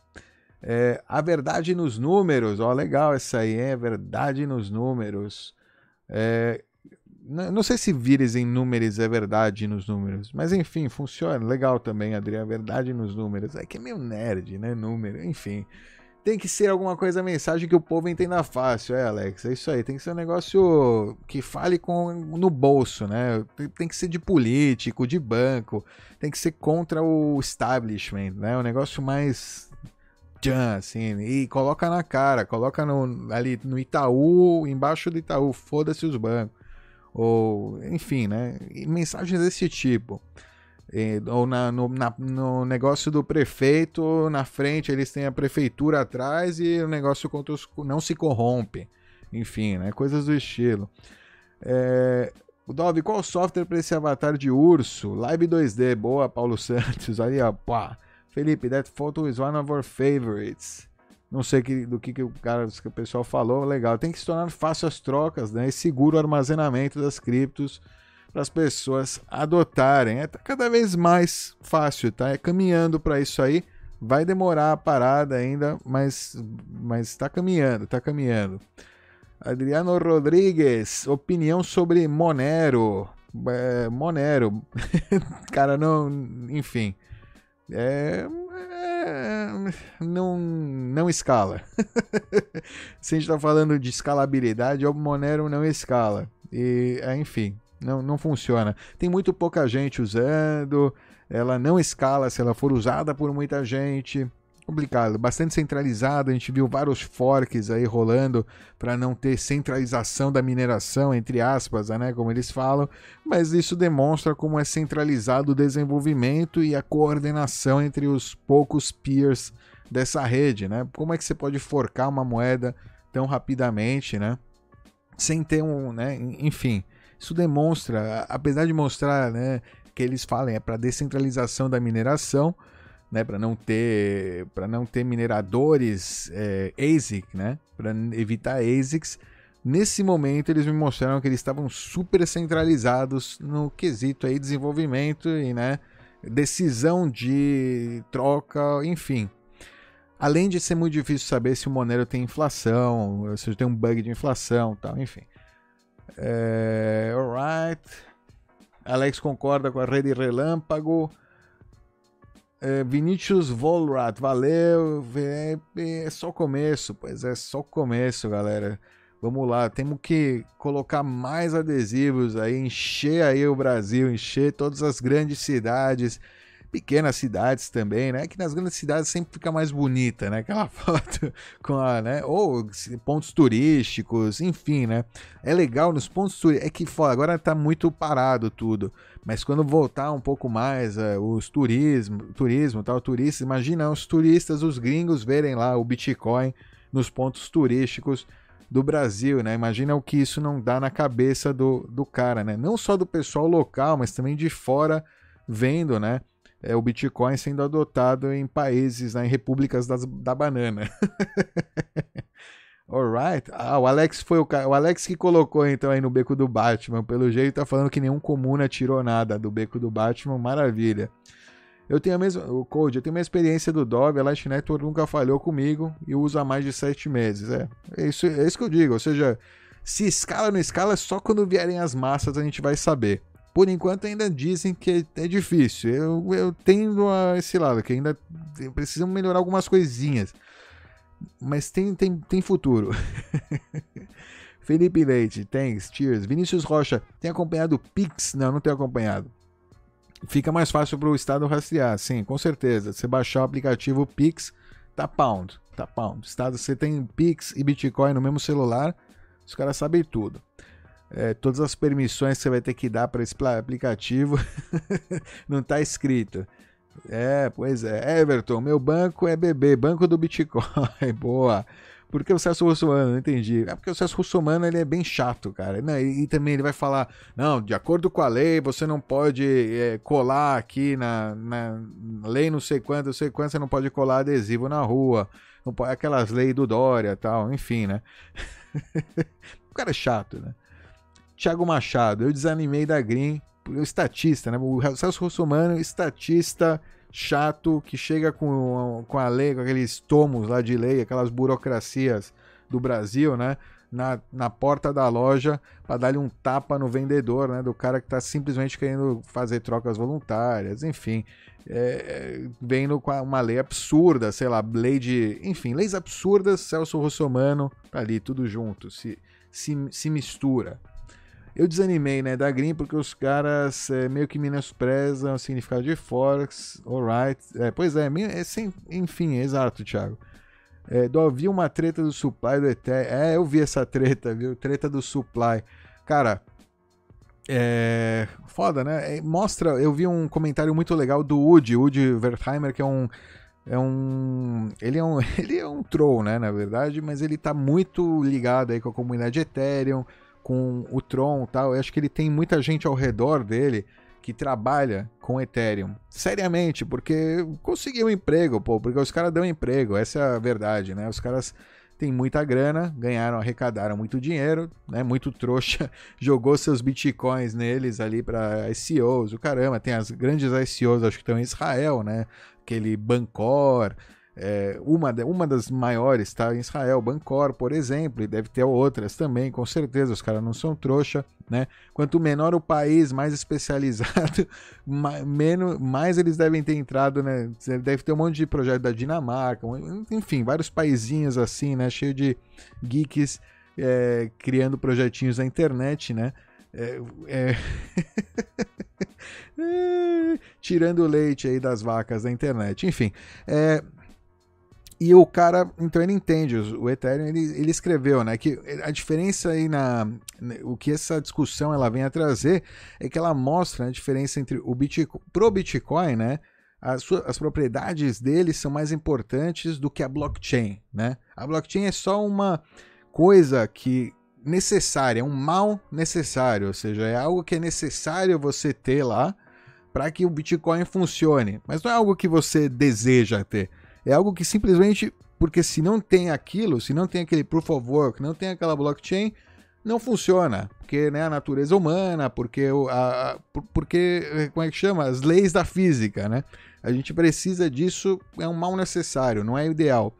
É, a verdade nos números, ó, legal essa aí, é verdade nos números. É, não, não sei se vires em números é verdade nos números, mas enfim, funciona. Legal também, Adriano, verdade nos números. É que é meio nerd, né? Número, enfim. Tem que ser alguma coisa, mensagem que o povo entenda fácil, é, Alex? É isso aí. Tem que ser um negócio que fale com no bolso, né? Tem, tem que ser de político, de banco. Tem que ser contra o establishment, né? Um negócio mais tchan, assim, e coloca na cara, coloca no, ali no Itaú, embaixo do Itaú, foda-se os bancos. Ou, enfim, né? Mensagens desse tipo. E, ou na, no, na- no negócio do prefeito, na frente eles têm a prefeitura atrás e o negócio contra os, não se corrompe. Enfim, né? Coisas do estilo. É, o Dove, qual software para esse avatar de urso? Live 2D, boa, Paulo Santos. Aí, ó, pá. Felipe, that photo is one of our favorites. Não sei que- do que, que o cara, que o pessoal falou, legal. Tem que se tornar fácil as trocas, né? E seguro o armazenamento das criptos para as pessoas adotarem. É cada vez mais fácil, tá? É caminhando para isso aí. Vai demorar a parada ainda, mas mas está caminhando, está caminhando. Adriano Rodrigues, opinião sobre Monero. é, Monero. cara, não. Enfim. É, é, não, não escala. Se a gente está falando de escalabilidade, o Monero não escala. E, é, enfim, não, não funciona. Tem muito pouca gente usando, ela não escala se ela for usada por muita gente complicado, bastante centralizado. A gente viu vários forks aí rolando para não ter centralização da mineração, entre aspas, né, como eles falam, mas isso demonstra como é centralizado o desenvolvimento e a coordenação entre os poucos peers dessa rede, né? Como é que você pode forcar uma moeda tão rapidamente, né? Sem ter um, né, enfim, isso demonstra, apesar de mostrar, né, que eles falam é para descentralização da mineração, né, para não ter para não ter mineradores é, ASIC, né, para evitar ASICs. Nesse momento eles me mostraram que eles estavam super centralizados no quesito aí desenvolvimento e né, decisão de troca, enfim. Além de ser muito difícil saber se o Monero tem inflação, se tem um bug de inflação, tal, enfim. É, alright. Alex concorda com a rede relâmpago. É, Vinícius Volrat, valeu. É, é só começo, pois é só começo, galera. Vamos lá, temos que colocar mais adesivos aí, encher aí o Brasil, encher todas as grandes cidades pequenas cidades também, né? Que nas grandes cidades sempre fica mais bonita, né? Aquela foto com a, né? Ou pontos turísticos, enfim, né? É legal nos pontos turísticos. É que fora, agora tá muito parado tudo. Mas quando voltar um pouco mais uh, os turismo, turismo, tal, turistas, imagina os turistas, os gringos verem lá o Bitcoin nos pontos turísticos do Brasil, né? Imagina o que isso não dá na cabeça do, do cara, né? Não só do pessoal local, mas também de fora vendo, né? É, o Bitcoin sendo adotado em países, né, em repúblicas das, da banana. Alright. Ah, o Alex foi o, o Alex que colocou então aí no beco do Batman. Pelo jeito tá falando que nenhum comuna tirou nada do beco do Batman. Maravilha. Eu tenho a mesma. O Code, eu tenho uma experiência do Dove, a Light Network nunca falhou comigo e uso há mais de sete meses. É, é isso, é isso que eu digo. Ou seja, se escala ou não escala, só quando vierem as massas a gente vai saber por enquanto ainda dizem que é difícil. Eu, eu tendo a esse lado, que ainda precisam melhorar algumas coisinhas. Mas tem, tem, tem futuro. Felipe Leite, thanks, cheers. Vinícius Rocha, tem acompanhado o Pix? Não, não tenho acompanhado. Fica mais fácil para o Estado rastrear, sim, com certeza. Você baixar o aplicativo Pix, tá pound, tá pound. Estado, você tem Pix e Bitcoin no mesmo celular, os caras sabem tudo é, todas as permissões que você vai ter que dar para esse aplicativo não está escrito. É, pois é. Everton, meu banco é BB, Banco do Bitcoin. Boa. Por que o Celso Russomano? Não entendi. É porque o Celso Russomano ele é bem chato, cara. E, e, também ele vai falar: não, de acordo com a lei, você não pode é, colar aqui na, na, lei não sei quanto, não sei quanto, você não pode colar adesivo na rua. Não pode, aquelas leis do Dória tal, enfim, né? o cara é chato, né? Thiago Machado, eu desanimei da Green, o estatista, né? O Celso Russomano, estatista chato que chega com, com a lei, com aqueles tomos lá de lei, aquelas burocracias do Brasil, né? Na, na porta da loja para dar-lhe um tapa no vendedor, né? Do cara que está simplesmente querendo fazer trocas voluntárias, enfim. É, vendo com uma lei absurda, sei lá, lei de. Enfim, leis absurdas, Celso Russomano, tá ali, tudo junto, se, se, se mistura. Eu desanimei, né, da Green, porque os caras é, meio que menosprezam o significado de Forex, alright. É, pois é, é sem, enfim, é exato, Thiago. É, do, vi uma treta do supply do Ethereum. É, eu vi essa treta, viu? Treta do supply. Cara, é. Foda, né? É, mostra. Eu vi um comentário muito legal do Woody, Woody Wertheimer, que é um. É um. Ele é um. Ele é um troll, né? Na verdade, mas ele tá muito ligado aí com a comunidade Ethereum com o Tron tal. Eu acho que ele tem muita gente ao redor dele que trabalha com Ethereum. Seriamente, porque conseguiu um emprego, pô, porque os caras dão emprego, essa é a verdade, né? Os caras têm muita grana, ganharam, arrecadaram muito dinheiro, né? Muito trouxa, jogou seus bitcoins neles ali para ICOs, o caramba, tem as grandes ICOs, acho que estão em Israel, né? Aquele Bancor, É, uma, uma das maiores está em Israel, Bancor, por exemplo, e deve ter outras também, com certeza, os caras não são trouxa, né? Quanto menor o país, mais especializado, menos, mais eles devem ter entrado, né? Deve ter um monte de projeto da Dinamarca, enfim, vários paizinhos assim, né? Cheio de geeks é, criando projetinhos na internet, né? É, é... Tirando o leite aí das vacas da internet. Enfim, é... E o cara, então ele entende, o Ethereum, ele, ele escreveu, né, que a diferença aí na, o que essa discussão ela vem a trazer é que ela mostra a diferença entre o Bitcoin, pro Bitcoin, né, as, suas, as propriedades dele são mais importantes do que a blockchain, né? A blockchain é só uma coisa que necessária, é um mal necessário, ou seja, é algo que é necessário você ter lá para que o Bitcoin funcione, mas não é algo que você deseja ter. É algo que simplesmente, porque se não tem aquilo, se não tem aquele proof of work, não tem aquela blockchain, não funciona. Porque né, a natureza humana, porque, a, a, porque, como é que chama? As leis da física, né? A gente precisa disso, é um mal necessário, não é ideal.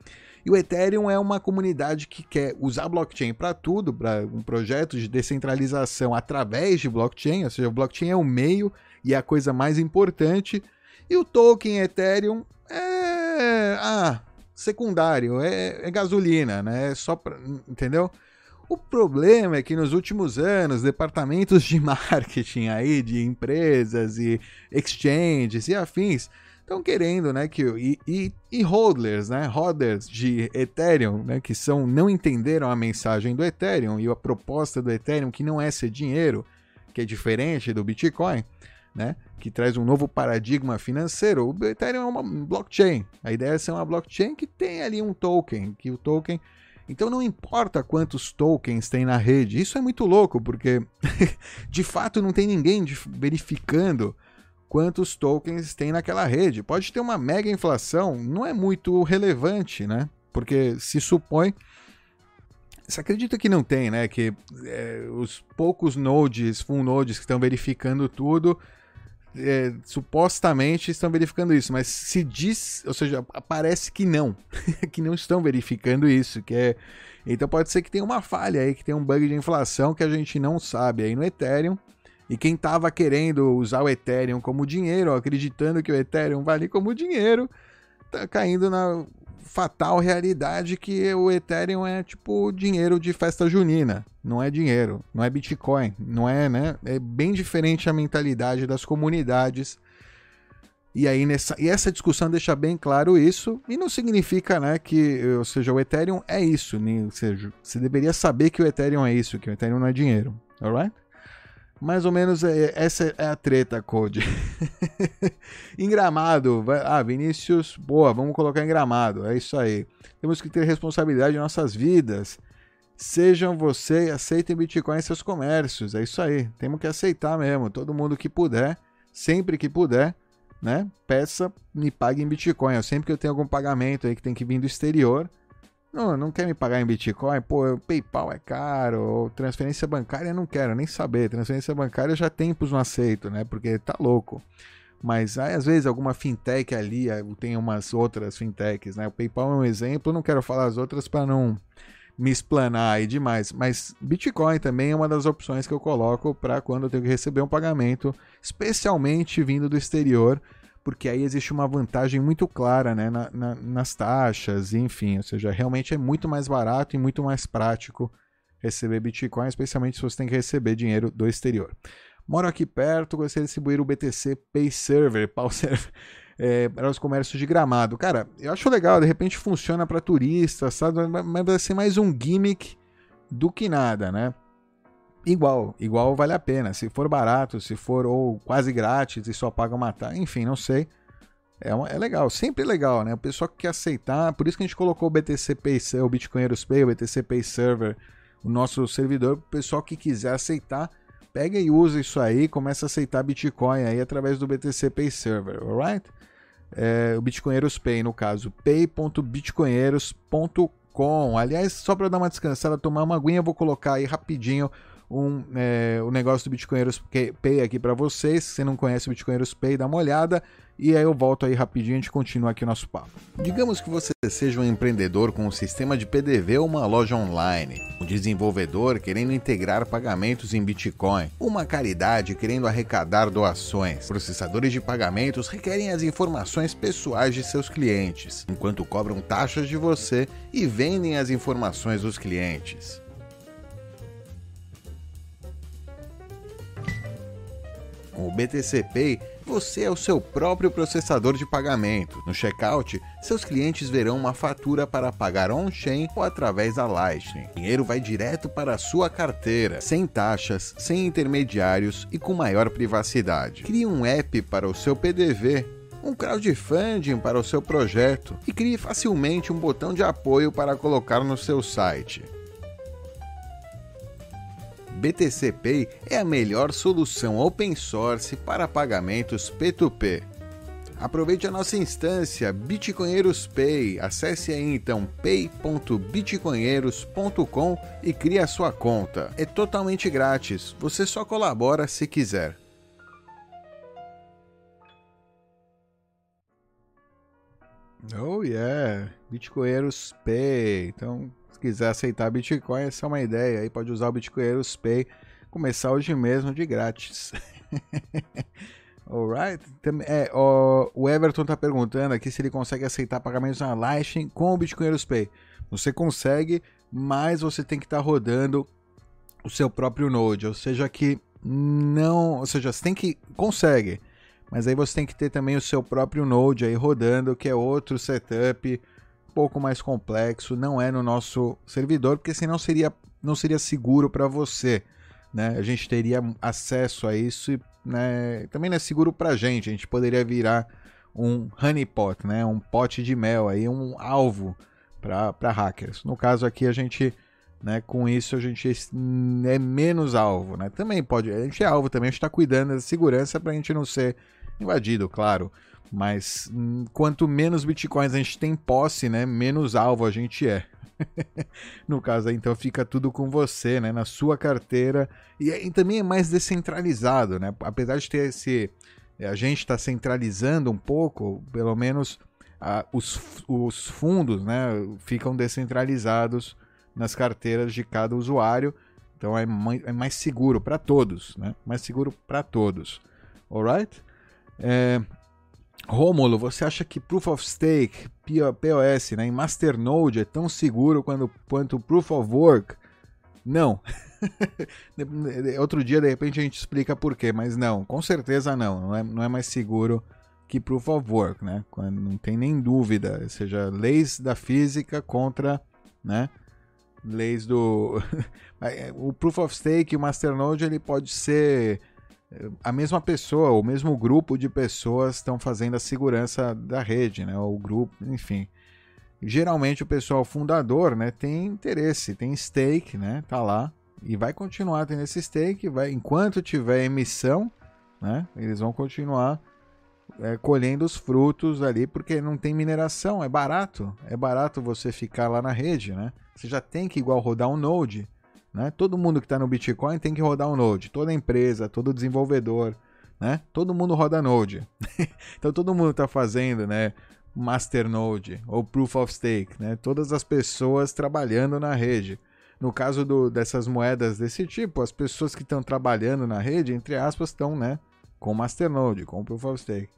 E o Ethereum é uma comunidade que quer usar blockchain para tudo, para um projeto de descentralização através de blockchain, ou seja, o blockchain é o meio e é a coisa mais importante. E o token Ethereum é ah, secundário, é, é gasolina, né? É só pra, entendeu? O problema é que nos últimos anos, departamentos de marketing aí de empresas e exchanges e afins estão querendo, né, que e, e, e hodlers, né, hodlers de Ethereum, né, que são não entenderam a mensagem do Ethereum e a proposta do Ethereum que não é ser dinheiro, que é diferente do Bitcoin, né, que traz um novo paradigma financeiro. O Ethereum é uma blockchain. A ideia é ser uma blockchain que tem ali um token, que o token então não importa quantos tokens tem na rede. Isso é muito louco, porque de fato não tem ninguém verificando quantos tokens tem naquela rede. Pode ter uma mega inflação, não é muito relevante, né? Porque se supõe. Você acredita que não tem, né? Que é, os poucos nodes, full nodes que estão verificando tudo, é, supostamente estão verificando isso, mas se diz, ou seja, parece que não, que não estão verificando isso, que é, então pode ser que tenha uma falha aí, que tem um bug de inflação que a gente não sabe aí no Ethereum. E quem estava querendo usar o Ethereum como dinheiro, acreditando que o Ethereum vale como dinheiro, tá caindo na fatal realidade que o Ethereum é tipo dinheiro de festa junina. Não é dinheiro, não é Bitcoin, não é, né? É bem diferente a mentalidade das comunidades. E aí nessa e essa discussão deixa bem claro isso e não significa, né, que, ou seja, o Ethereum é isso, nem, ou seja, você deveria saber que o Ethereum é isso, que o Ethereum não é dinheiro, alright? Mais ou menos é, essa é a treta, Code. em Gramado, ah, Vinícius, boa, vamos colocar em Gramado, é isso aí. Temos que ter responsabilidade em nossas vidas. Sejam você, aceitem Bitcoin em seus comércios, é isso aí. Temos que aceitar mesmo, todo mundo que puder, sempre que puder, né? Peça, me pague em Bitcoin. Eu, sempre que eu tenho algum pagamento aí que tem que vir do exterior, não, não quer me pagar em Bitcoin? Pô, PayPal é caro, transferência bancária não quero nem saber. Transferência bancária já tempos não aceito, né? Porque tá louco. Mas aí, às vezes alguma fintech ali, tem umas outras fintechs, né? O PayPal é um exemplo, não quero falar as outras para não me explanar aí demais. Mas Bitcoin também é uma das opções que eu coloco para quando eu tenho que receber um pagamento, especialmente vindo do exterior porque aí existe uma vantagem muito clara né, na, na, nas taxas, enfim, ou seja, realmente é muito mais barato e muito mais prático receber Bitcoin, especialmente se você tem que receber dinheiro do exterior. Moro aqui perto, gostaria de distribuir o BTC Pay Server, Pay Server é, para os comércios de gramado. Cara, eu acho legal, de repente funciona para turistas, sabe? mas vai ser mais um gimmick do que nada, né? Igual, igual vale a pena. Se for barato, se for ou quase grátis e só paga uma taxa, enfim, não sei. É, uma, é legal, sempre legal, né? O pessoal que quer aceitar, por isso que a gente colocou o BTC Pay, o Bitcoinheiros Pay, o BTC Pay Server, o nosso servidor, o pessoal que quiser aceitar, pega e usa isso aí, começa a aceitar Bitcoin aí através do BTC Pay Server, alright? É, o Bitcoinheiros Pay, no caso, pay.bitcoinheiros.com. Aliás, só para dar uma descansada, tomar uma aguinha, eu vou colocar aí rapidinho um, é, o negócio do Bitcoinheiros Pay aqui para vocês. Se você não conhece o Bitcoinheiros Pay, dá uma olhada. E aí eu volto aí rapidinho e a gente continua aqui o nosso papo. Digamos que você seja um empreendedor com um sistema de PDV ou uma loja online, um desenvolvedor querendo integrar pagamentos em Bitcoin, uma caridade querendo arrecadar doações. Processadores de pagamentos requerem as informações pessoais de seus clientes, enquanto cobram taxas de você e vendem as informações dos clientes. Com o BTC Pay, você é o seu próprio processador de pagamento. No checkout, seus clientes verão uma fatura para pagar on-chain ou através da Lightning. O dinheiro vai direto para a sua carteira, sem taxas, sem intermediários e com maior privacidade. Crie um app para o seu PDV um crowdfunding para o seu projeto e crie facilmente um botão de apoio para colocar no seu site. BTC Pay é a melhor solução open source para pagamentos P2P. Aproveite a nossa instância Bitcoinheiros Pay. Acesse aí então pay.bitcoinheiros.com e crie a sua conta. É totalmente grátis, você só colabora se quiser. Oh yeah, Bitcoinheiros Pay. Então, quiser aceitar Bitcoin, essa é uma ideia. Aí pode usar o Bitcoinheiros Pay, começar hoje mesmo de grátis. Alright? É, o Everton tá perguntando aqui se ele consegue aceitar pagamentos na Lightning com o Bitcoinheiros Pay. Você consegue, mas você tem que estar tá rodando o seu próprio Node, ou seja que não, ou seja, você tem que consegue, mas aí você tem que ter também o seu próprio Node aí rodando, que é outro setup, pouco mais complexo, não é no nosso servidor, porque senão seria, não seria seguro para você. Né? A gente teria acesso a isso e né, também não é seguro para a gente. A gente poderia virar um honeypot, né? um pote de mel, aí, um alvo para hackers. No caso aqui, a gente, né, com isso, a gente é menos alvo. Né? Também pode, a gente é alvo também, a gente está cuidando da segurança para a gente não ser invadido, claro. Mas hum, quanto menos bitcoins a gente tem posse, né, menos alvo a gente é. no caso então fica tudo com você, né, na sua carteira e, e também é mais descentralizado, né? Apesar de ter esse eh, a gente está centralizando um pouco, pelo menos os, os fundos, né, ficam descentralizados nas carteiras de cada usuário. Então é é mais seguro para todos, né? Mais seguro para todos. Alright? É, Rômulo, você acha que Proof of Stake, POS, né, em Masternode é tão seguro quanto, quanto Proof of Work? Não. Outro dia, de repente, a gente explica por quê, mas não, com certeza não. Não é, não é mais seguro que Proof of Work, né? Não tem nem dúvida. Ou seja, leis da física contra, né? Leis do. o Proof of Stake o Masternode ele pode ser a mesma pessoa, o mesmo grupo de pessoas estão fazendo a segurança da rede, né? O grupo, enfim. Geralmente o pessoal fundador, né, tem interesse, tem stake, né? Tá lá e vai continuar tendo esse stake, vai enquanto tiver emissão, né? Eles vão continuar é, colhendo os frutos ali, porque não tem mineração, é barato, é barato você ficar lá na rede, né? Você já tem que igual rodar um node, né? Todo mundo que está no Bitcoin tem que rodar um Node. Toda empresa, todo desenvolvedor, né? Todo mundo roda Node. então todo mundo está fazendo, né? Masternode ou Proof of Stake, né? Todas as pessoas trabalhando na rede. No caso do, dessas moedas desse tipo, as pessoas que estão trabalhando na rede, entre aspas, estão, né? Com Masternode, com Proof of Stake.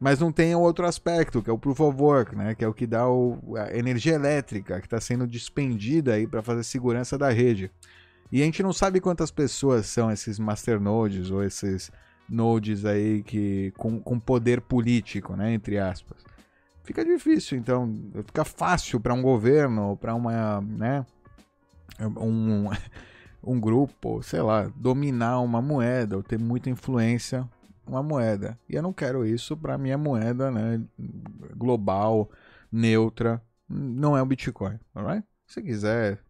Mas não tem outro aspecto, que é o Proof of Work, né? que é o que dá o, a energia elétrica que está sendo despendida aí para fazer segurança da rede. E a gente não sabe quantas pessoas são esses masternodes ou esses nodes aí que com, com poder político, né? entre aspas. Fica difícil, então, fica fácil para um governo, para uma, né, um, um grupo, sei lá, dominar uma moeda ou ter muita influência uma moeda. E eu não quero isso para minha moeda né, global, neutra. Não é o Bitcoin, alright? Se quiser,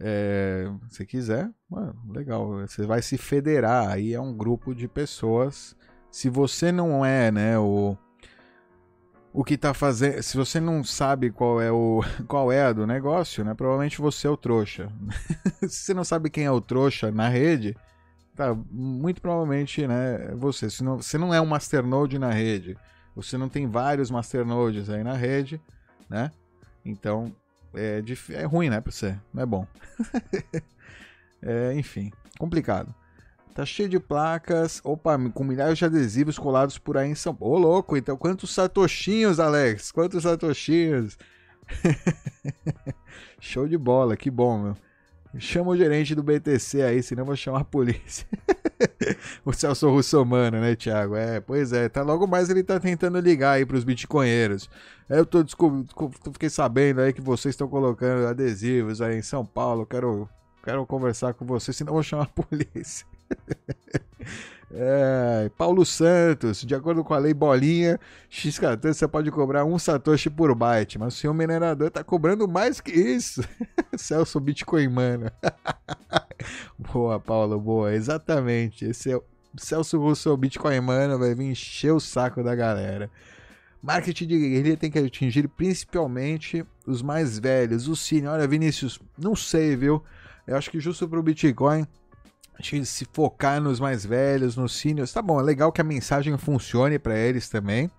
é, se quiser, mano, legal. Você vai se federar. Aí é um grupo de pessoas. Se você não é, né, o o que tá fazendo. Se você não sabe qual é o qual é a do negócio, né? Provavelmente você é o trouxa. Se você não sabe quem é o trouxa na rede, tá muito provavelmente, né, você. Se não, você não é um masternode na rede, você não tem vários masternodes aí na rede, né? Então é, é ruim, né, pra você. Não é bom. é, enfim, complicado. Tá cheio de placas. Opa, com milhares de adesivos colados por aí em São Paulo. Ô, louco, então quantos satoshinhos, Alex? Quantos satoshinhos? Show de bola, que bom, meu. Chama o gerente do BTC aí, senão eu vou chamar a polícia. o Celso Russomano, né, Thiago? É, pois é, tá logo mais ele tá tentando ligar aí pros bitcoinheiros. Eu tô descobrindo, fiquei sabendo aí que vocês estão colocando adesivos aí em São Paulo. Quero, quero conversar com vocês, senão eu vou chamar a polícia. É, Paulo Santos, de acordo com a lei Bolinha, X14 você pode cobrar um Satoshi por byte, mas o seu minerador tá cobrando mais que isso. Celso Bitcoin Mano. boa, Paulo, boa, exatamente. Esse é o Celso Russo Bitcoin Mano, vai vir encher o saco da galera. Marketing de guerrilha tem que atingir principalmente os mais velhos. O Cine, olha, Vinícius, não sei, viu? Eu acho que justo pro Bitcoin Acho que se focar nos mais velhos, nos seniors, tá bom, é legal que a mensagem funcione para eles também.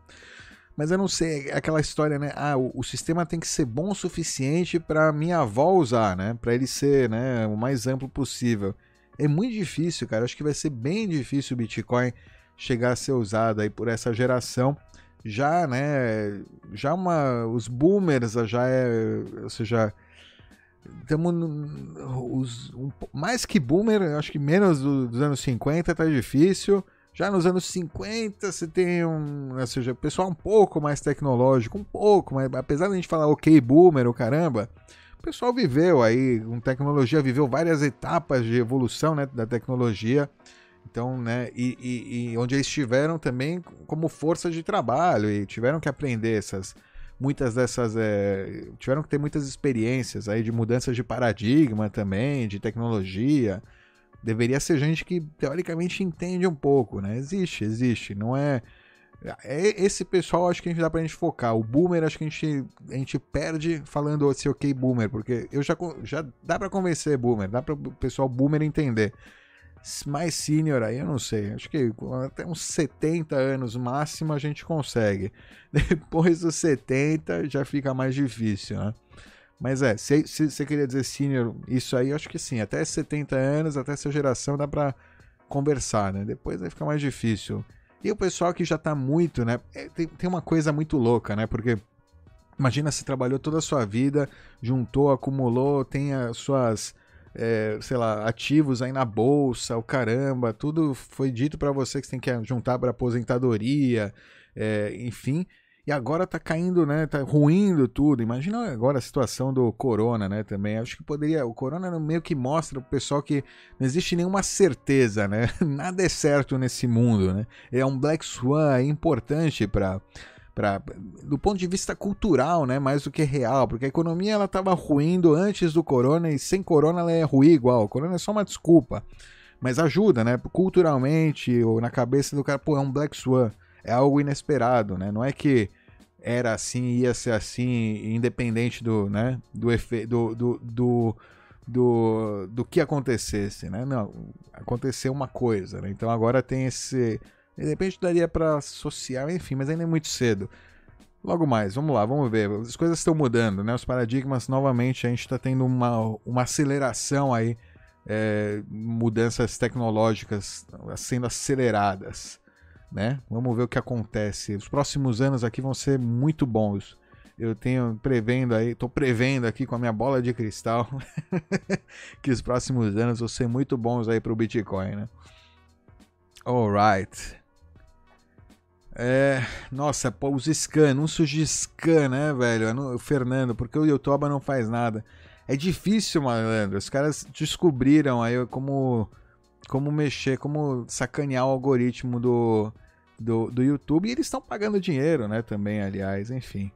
Mas eu não sei, é aquela história, né? Ah, o, o sistema tem que ser bom o suficiente para minha avó usar, né? Para ele ser, né, o mais amplo possível. É muito difícil, cara. Acho que vai ser bem difícil o Bitcoin chegar a ser usado aí por essa geração. Já, né, já uma os boomers já é, ou seja, Tamo os, um, mais que boomer, acho que menos do, dos anos 50 tá difícil. Já nos anos 50 você tem um, ou seja, pessoal um pouco mais tecnológico, um pouco, mas apesar de a gente falar ok boomer ou caramba, o pessoal viveu aí, com tecnologia, viveu várias etapas de evolução né, da tecnologia. Então, né, e, e, e onde eles estiveram também como força de trabalho e tiveram que aprender essas, muitas dessas é, tiveram que ter muitas experiências aí de mudanças de paradigma também, de tecnologia. Deveria ser gente que teoricamente entende um pouco, né? Existe, existe. Não é, é esse pessoal acho que a gente dá pra gente focar. O boomer acho que a gente, a gente perde falando esse ok boomer, porque eu já, já dá para convencer boomer, dá para o pessoal boomer entender mais senior aí, eu não sei. Acho que até uns 70 anos máximo a gente consegue. Depois dos 70 já fica mais difícil, né? Mas é, se, você queria dizer senior, isso aí, acho que sim. Até 70 anos, até essa geração dá pra conversar, né? Depois vai ficar mais difícil. E o pessoal que já tá muito, né? É, tem, tem uma coisa muito louca, né? Porque imagina se trabalhou toda a sua vida, juntou, acumulou, tem as suas é, sei lá, ativos aí na bolsa, o caramba, tudo foi dito para você que você tem que juntar para aposentadoria, é, enfim. E agora tá caindo, né? Tá ruindo tudo. Imagina agora a situação do corona, né? Também. Acho que poderia. O corona meio que mostra pro pessoal que não existe nenhuma certeza, né? Nada é certo nesse mundo, né? É um Black Swan importante para Pra, do ponto de vista cultural, né, mais do que real, porque a economia ela estava ruindo antes do corona e sem corona ela é ruim igual. O corona é só uma desculpa, mas ajuda, né, culturalmente ou na cabeça do cara, pô, é um black swan, é algo inesperado, né? Não é que era assim, ia ser assim, independente do, né, do efeito do, do, do do, que acontecesse, né? Não, aconteceu uma coisa, né? Então agora tem esse de repente daria para associar, enfim, mas ainda é muito cedo. Logo mais, vamos lá, vamos ver. As coisas estão mudando, né? Os paradigmas, novamente, a gente está tendo uma, uma aceleração aí, é, mudanças tecnológicas sendo aceleradas, né? Vamos ver o que acontece. Os próximos anos aqui vão ser muito bons. Eu tenho prevendo aí, tô prevendo aqui com a minha bola de cristal que os próximos anos vão ser muito bons aí para o Bitcoin, né? Alright. É, nossa, pô, os scan, anúncios de scan, né, velho? O Fernando, porque o YouTube não faz nada. É difícil, malandro. Os caras descobriram aí como, como mexer, como sacanear o algoritmo do, do, do YouTube. E eles estão pagando dinheiro, né, também, aliás, enfim.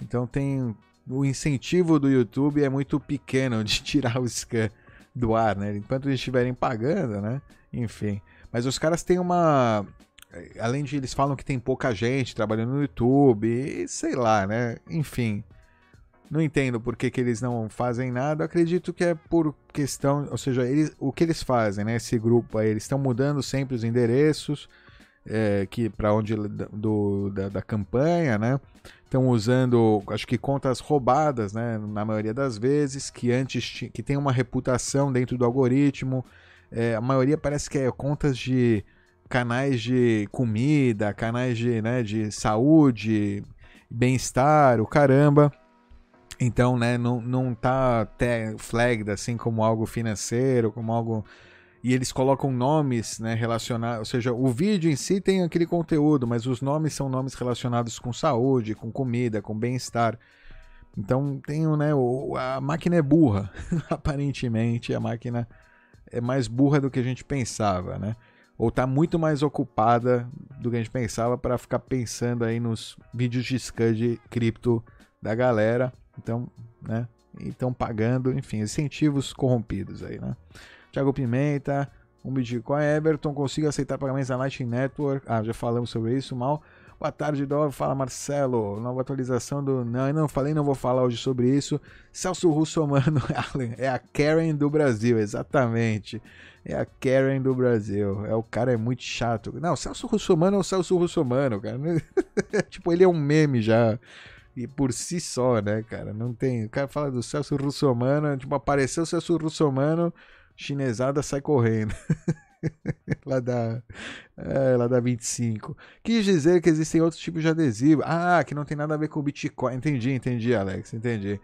Então tem. O incentivo do YouTube é muito pequeno de tirar o scan do ar, né? Enquanto eles estiverem pagando, né? Enfim. Mas os caras têm uma além de eles falam que tem pouca gente trabalhando no YouTube, sei lá, né? Enfim. Não entendo por que, que eles não fazem nada. Acredito que é por questão, ou seja, eles, o que eles fazem, né? Esse grupo aí, eles estão mudando sempre os endereços é, que para onde do, da, da campanha, né? Estão usando, acho que contas roubadas, né? Na maioria das vezes, que antes que tem uma reputação dentro do algoritmo. É, a maioria parece que é contas de canais de comida, canais de, né, de saúde, bem-estar, o caramba. Então, né, não, não tá até flagged assim como algo financeiro, como algo. E eles colocam nomes né, relacionados. Ou seja, o vídeo em si tem aquele conteúdo, mas os nomes são nomes relacionados com saúde, com comida, com bem-estar. Então tem né, a máquina é burra. Aparentemente, a máquina é mais burra do que a gente pensava, né? Ou tá muito mais ocupada do que a gente pensava para ficar pensando aí nos vídeos de scud cripto da galera. Então, né? Estão pagando, enfim, incentivos corrompidos aí, né? Thiago Pimenta, um Bitcoin. Everton, consigo aceitar pagamentos da Lightning Network. Ah, já falamos sobre isso, mal. Boa tarde, Dó. Fala, Marcelo. Nova atualização do. Não, não falei, não vou falar hoje sobre isso. Celso Russomano, é a Karen do Brasil, exatamente. É a Karen do Brasil. É o cara é muito chato. Não, Celso Russomano é o Celso Russomano, cara. tipo, ele é um meme já. E por si só, né, cara? Não tem. O cara fala do Celso Russomano, tipo, apareceu o Celso Russomano, chinesada sai correndo. lá da. É, lá da 25. Quis dizer que existem outros tipos de adesivo. Ah, que não tem nada a ver com Bitcoin. Entendi, entendi, Alex. Entendi.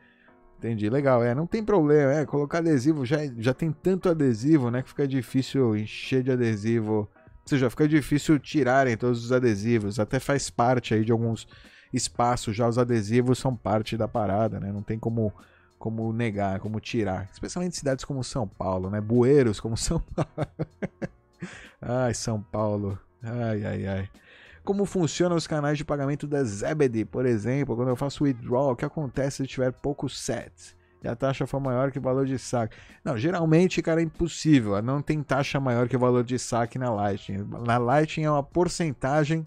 Entendi, legal. É, não tem problema. É, colocar adesivo já, já tem tanto adesivo, né? Que fica difícil encher de adesivo. Ou seja, fica difícil tirarem todos os adesivos. Até faz parte aí de alguns espaço, já os adesivos são parte da parada, né? Não tem como como negar, como tirar, especialmente cidades como São Paulo, né? Bueiros como São Paulo. ai, São Paulo. Ai, ai, ai. Como funcionam os canais de pagamento da Zebedee, por exemplo, quando eu faço withdrawal, o que acontece se tiver poucos sets? E a taxa for maior que o valor de saque. Não, geralmente, cara, é impossível. Não tem taxa maior que o valor de saque na Lightning. Na Lightning é uma porcentagem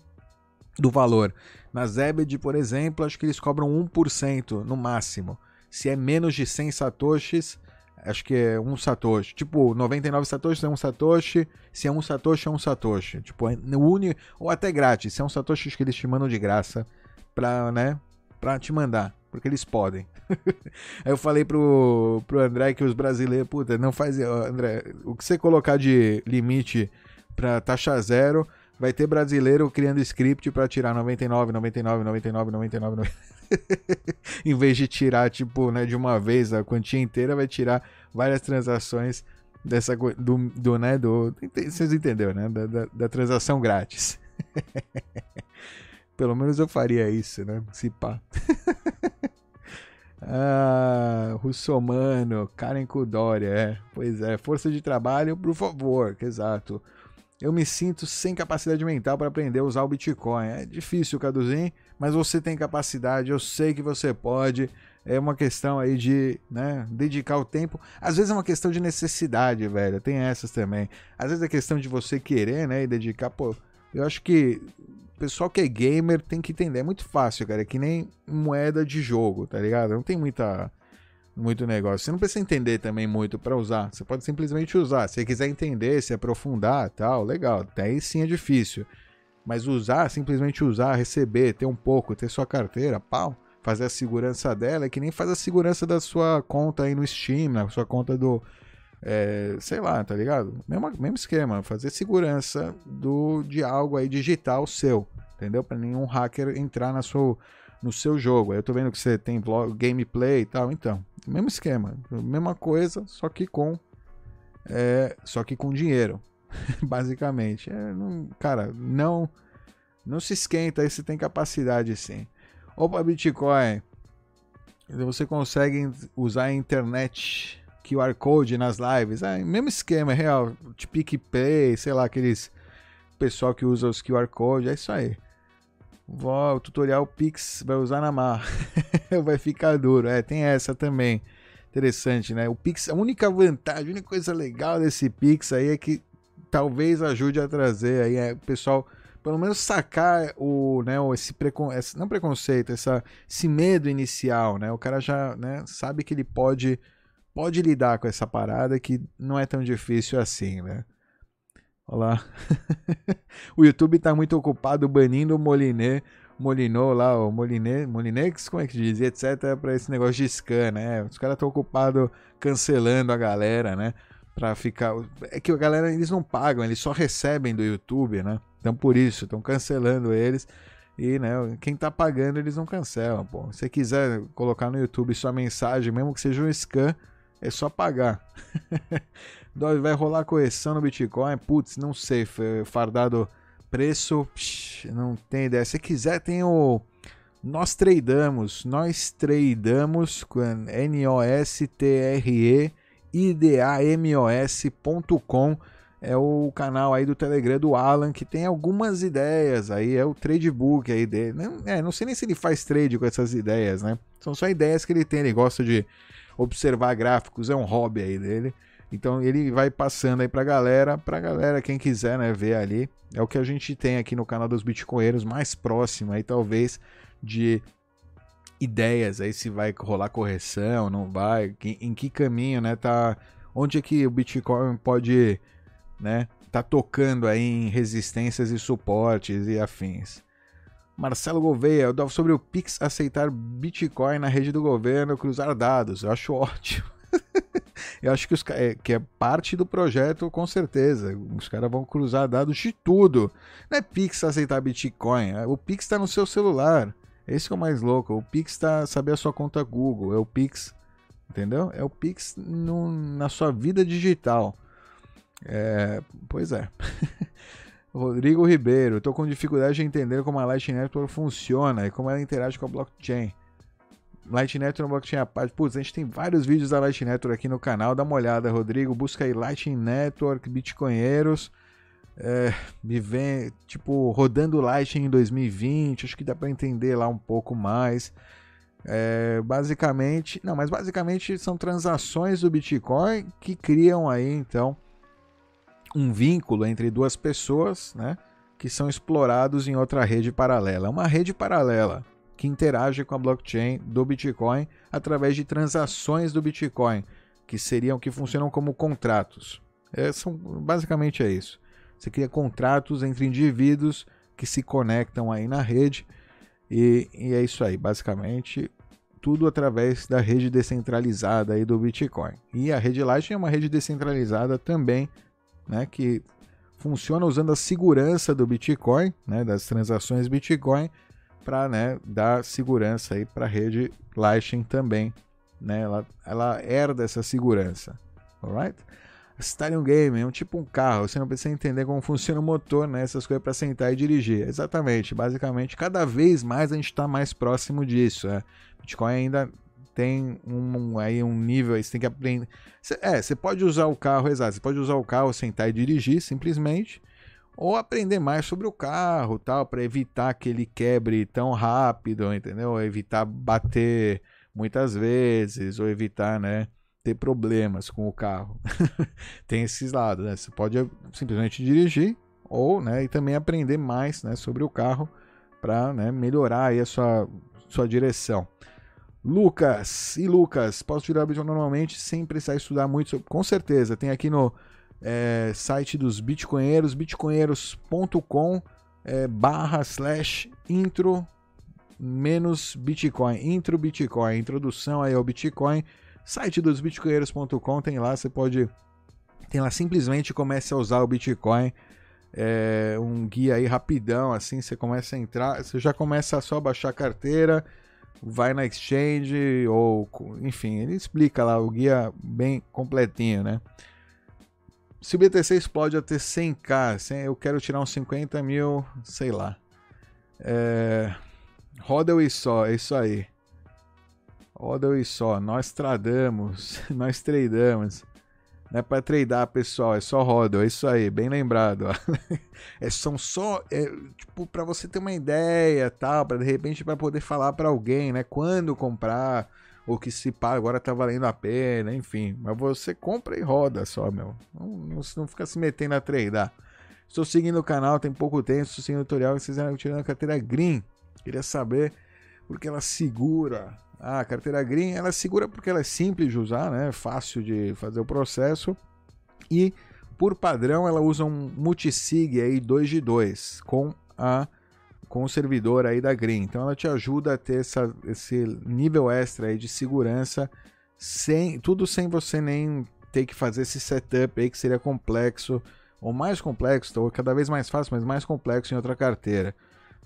do valor. Na Zebed, por exemplo, acho que eles cobram 1% no máximo. Se é menos de 100 satoshis, acho que é um satoshi. Tipo, 99 satoshis é um satoshi. Se é um satoshi, é um satoshi. Tipo, é uni ou até grátis. Se é um satoshi que eles te mandam de graça pra, né, pra te mandar. Porque eles podem. Aí eu falei pro, pro André que os brasileiros, puta, não faz. André, o que você colocar de limite pra taxa zero vai ter brasileiro criando script para tirar 99, 99, 99, 99, 99. em vez de tirar, tipo, né, de uma vez a quantia inteira, vai tirar várias transações dessa do, do né, do vocês entenderam, né, da, da, da transação grátis. Pelo menos eu faria isso, né, se pá. Ah, Russomano, Karen Kudória, é. Pois é, força de trabalho, por favor, exato eu me sinto sem capacidade mental para aprender a usar o Bitcoin. É difícil, Caduzinho, mas você tem capacidade, eu sei que você pode. É uma questão aí de né, dedicar o tempo. Às vezes é uma questão de necessidade, velho. Tem essas também. Às vezes é questão de você querer, né? E dedicar. Pô, eu acho que o pessoal que é gamer tem que entender. É muito fácil, cara. É que nem moeda de jogo, tá ligado? Não tem muita muito negócio. Você não precisa entender também muito para usar. Você pode simplesmente usar. Se você quiser entender, se aprofundar, tal, legal. Até aí sim é difícil. Mas usar, simplesmente usar, receber, ter um pouco, ter sua carteira, pau, fazer a segurança dela é que nem faz a segurança da sua conta aí no Steam, na sua conta do é, sei lá, tá ligado? Mesmo, mesmo esquema, fazer segurança do de algo aí digital seu, entendeu? Para nenhum hacker entrar na sua no seu jogo. Aí eu tô vendo que você tem vlog, gameplay e tal, então, mesmo esquema, mesma coisa, só que com é, só que com dinheiro, basicamente. É, não, cara, não não se esquenta aí, você tem capacidade sim. Opa, Bitcoin, você consegue usar a internet QR Code nas lives, é, mesmo esquema, é real, de PicPay, sei lá, aqueles pessoal que usa os QR Code, é isso aí. O tutorial Pix vai usar na mar. vai ficar duro. É, tem essa também. Interessante, né? O Pix, a única vantagem, a única coisa legal desse Pix aí é que talvez ajude a trazer aí é, o pessoal pelo menos sacar o, né, esse, precon, não preconceito, essa, esse medo inicial, né? O cara já, né, sabe que ele pode pode lidar com essa parada que não é tão difícil assim, né? Olha lá. o YouTube tá muito ocupado banindo o Moliné, Molinô lá, o Moliné, Molinex, como é que diz, etc, para esse negócio de scan, né? Os caras estão ocupados cancelando a galera, né? Pra ficar. É que a galera, eles não pagam, eles só recebem do YouTube, né? Então por isso, estão cancelando eles. E, né, quem tá pagando, eles não cancelam, pô. Se você quiser colocar no YouTube sua mensagem, mesmo que seja um scan, é só pagar. Vai rolar correção no Bitcoin? Putz, não sei, fardado preço, psh, não tem ideia. Se quiser, tem o Nós Tradamos, Nós Tradamos, com N-O-S-T-R-E idamos.com é o canal aí do Telegram do Alan que tem algumas ideias aí, é o tradebook aí dele. Não, é, não sei nem se ele faz trade com essas ideias, né? São só ideias que ele tem, ele gosta de observar gráficos, é um hobby aí dele. Então ele vai passando aí pra galera, pra galera quem quiser, né, ver ali. É o que a gente tem aqui no canal dos Bitcoinheiros mais próximo aí talvez de ideias aí se vai rolar correção, não vai, em, que caminho, né, tá onde é que o Bitcoin pode, né, tá tocando aí em resistências e suportes e afins. Marcelo Gouveia, sobre o Pix aceitar Bitcoin na rede do governo, cruzar dados. Eu acho ótimo. Eu acho que, os, é, que é parte do projeto, com certeza. Os caras vão cruzar dados de tudo. Não é Pix aceitar Bitcoin. O Pix está no seu celular. Esse que é o mais louco. O Pix está saber a sua conta Google. É o Pix. Entendeu? É o Pix no, na sua vida digital. É, pois é. Rodrigo Ribeiro, estou com dificuldade de entender como a Lightning Network funciona e como ela interage com a blockchain. Lightning Network blockchain à parte. Putz, a gente tem vários vídeos da Lightning Network aqui no canal. Dá uma olhada, Rodrigo. Busca aí Lightning Network, Bitcoinheiros. É, me vem, tipo, rodando Lightning em 2020. Acho que dá para entender lá um pouco mais. É, basicamente, não, mas basicamente são transações do Bitcoin que criam aí então um vínculo entre duas pessoas, né, que são explorados em outra rede paralela. Uma rede paralela que interage com a blockchain do Bitcoin através de transações do Bitcoin, que seriam que funcionam como contratos. É, são, basicamente é isso. Você cria contratos entre indivíduos que se conectam aí na rede e, e, é isso aí, basicamente, tudo através da rede descentralizada aí do Bitcoin. E a rede Lightning é uma rede descentralizada também, né, que funciona usando a segurança do Bitcoin, né, das transações Bitcoin, para né, dar segurança aí para a rede Lightning também. Né, ela, ela herda essa segurança. Alright? Stadium Game é um tipo um carro, você não precisa entender como funciona o motor, né? Essas coisas para sentar e dirigir. Exatamente, basicamente, cada vez mais a gente está mais próximo disso. É. Bitcoin ainda tem um, aí um nível, aí você tem que aprender. Cê, é, você pode usar o carro, exato, você pode usar o carro, sentar e dirigir simplesmente, ou aprender mais sobre o carro, tal, para evitar que ele quebre tão rápido, entendeu? Evitar bater muitas vezes, ou evitar, né? ter problemas com o carro. Tem esses lados, né? Você pode simplesmente dirigir ou, né, e também aprender mais, né, sobre o carro para, né, melhorar aí a sua, sua direção. Lucas, e Lucas, posso tirar vídeo normalmente sem precisar estudar muito? Sobre... Com certeza, tem aqui no é, site dos Bitcoinheiros, bitcoinheiros.com é, barra slash intro menos Bitcoin, intro Bitcoin, introdução aí ao Bitcoin, site dos bitcoinheiros.com tem lá, você pode tem lá simplesmente comece a usar o Bitcoin, é um guia aí rapidão, assim, você começa a entrar, você já começa a só baixar a carteira, vai na exchange ou enfim, ele explica lá o guia bem completinho, né? Se o BTC explode até 100k, eu quero tirar uns 50 mil, sei lá. É... Roda e só, é isso aí. Roda e só, nós tradamos, nós tradamos. Não é para tradar, pessoal, é só roda, é isso aí, bem lembrado. é, são só, é, tipo, para você ter uma ideia, tal, para de repente para poder falar para alguém, né, quando comprar, ou que se pá, agora tá valendo a pena, enfim. Mas você compra e roda só, meu. Não, não, não fica se metendo a tradar. Estou seguindo o canal, tem pouco tempo, estou seguindo o tutorial, vocês eram tirando a carteira Green. Queria saber porque ela segura. Ah, a carteira Green, ela segura porque ela é simples de usar, né? Fácil de fazer o processo. E por padrão ela usa um multisig aí 2 de 2 com a com o servidor aí da Green. Então ela te ajuda a ter essa, esse nível extra aí de segurança sem tudo sem você nem ter que fazer esse setup aí que seria complexo ou mais complexo, ou cada vez mais fácil, mas mais complexo em outra carteira.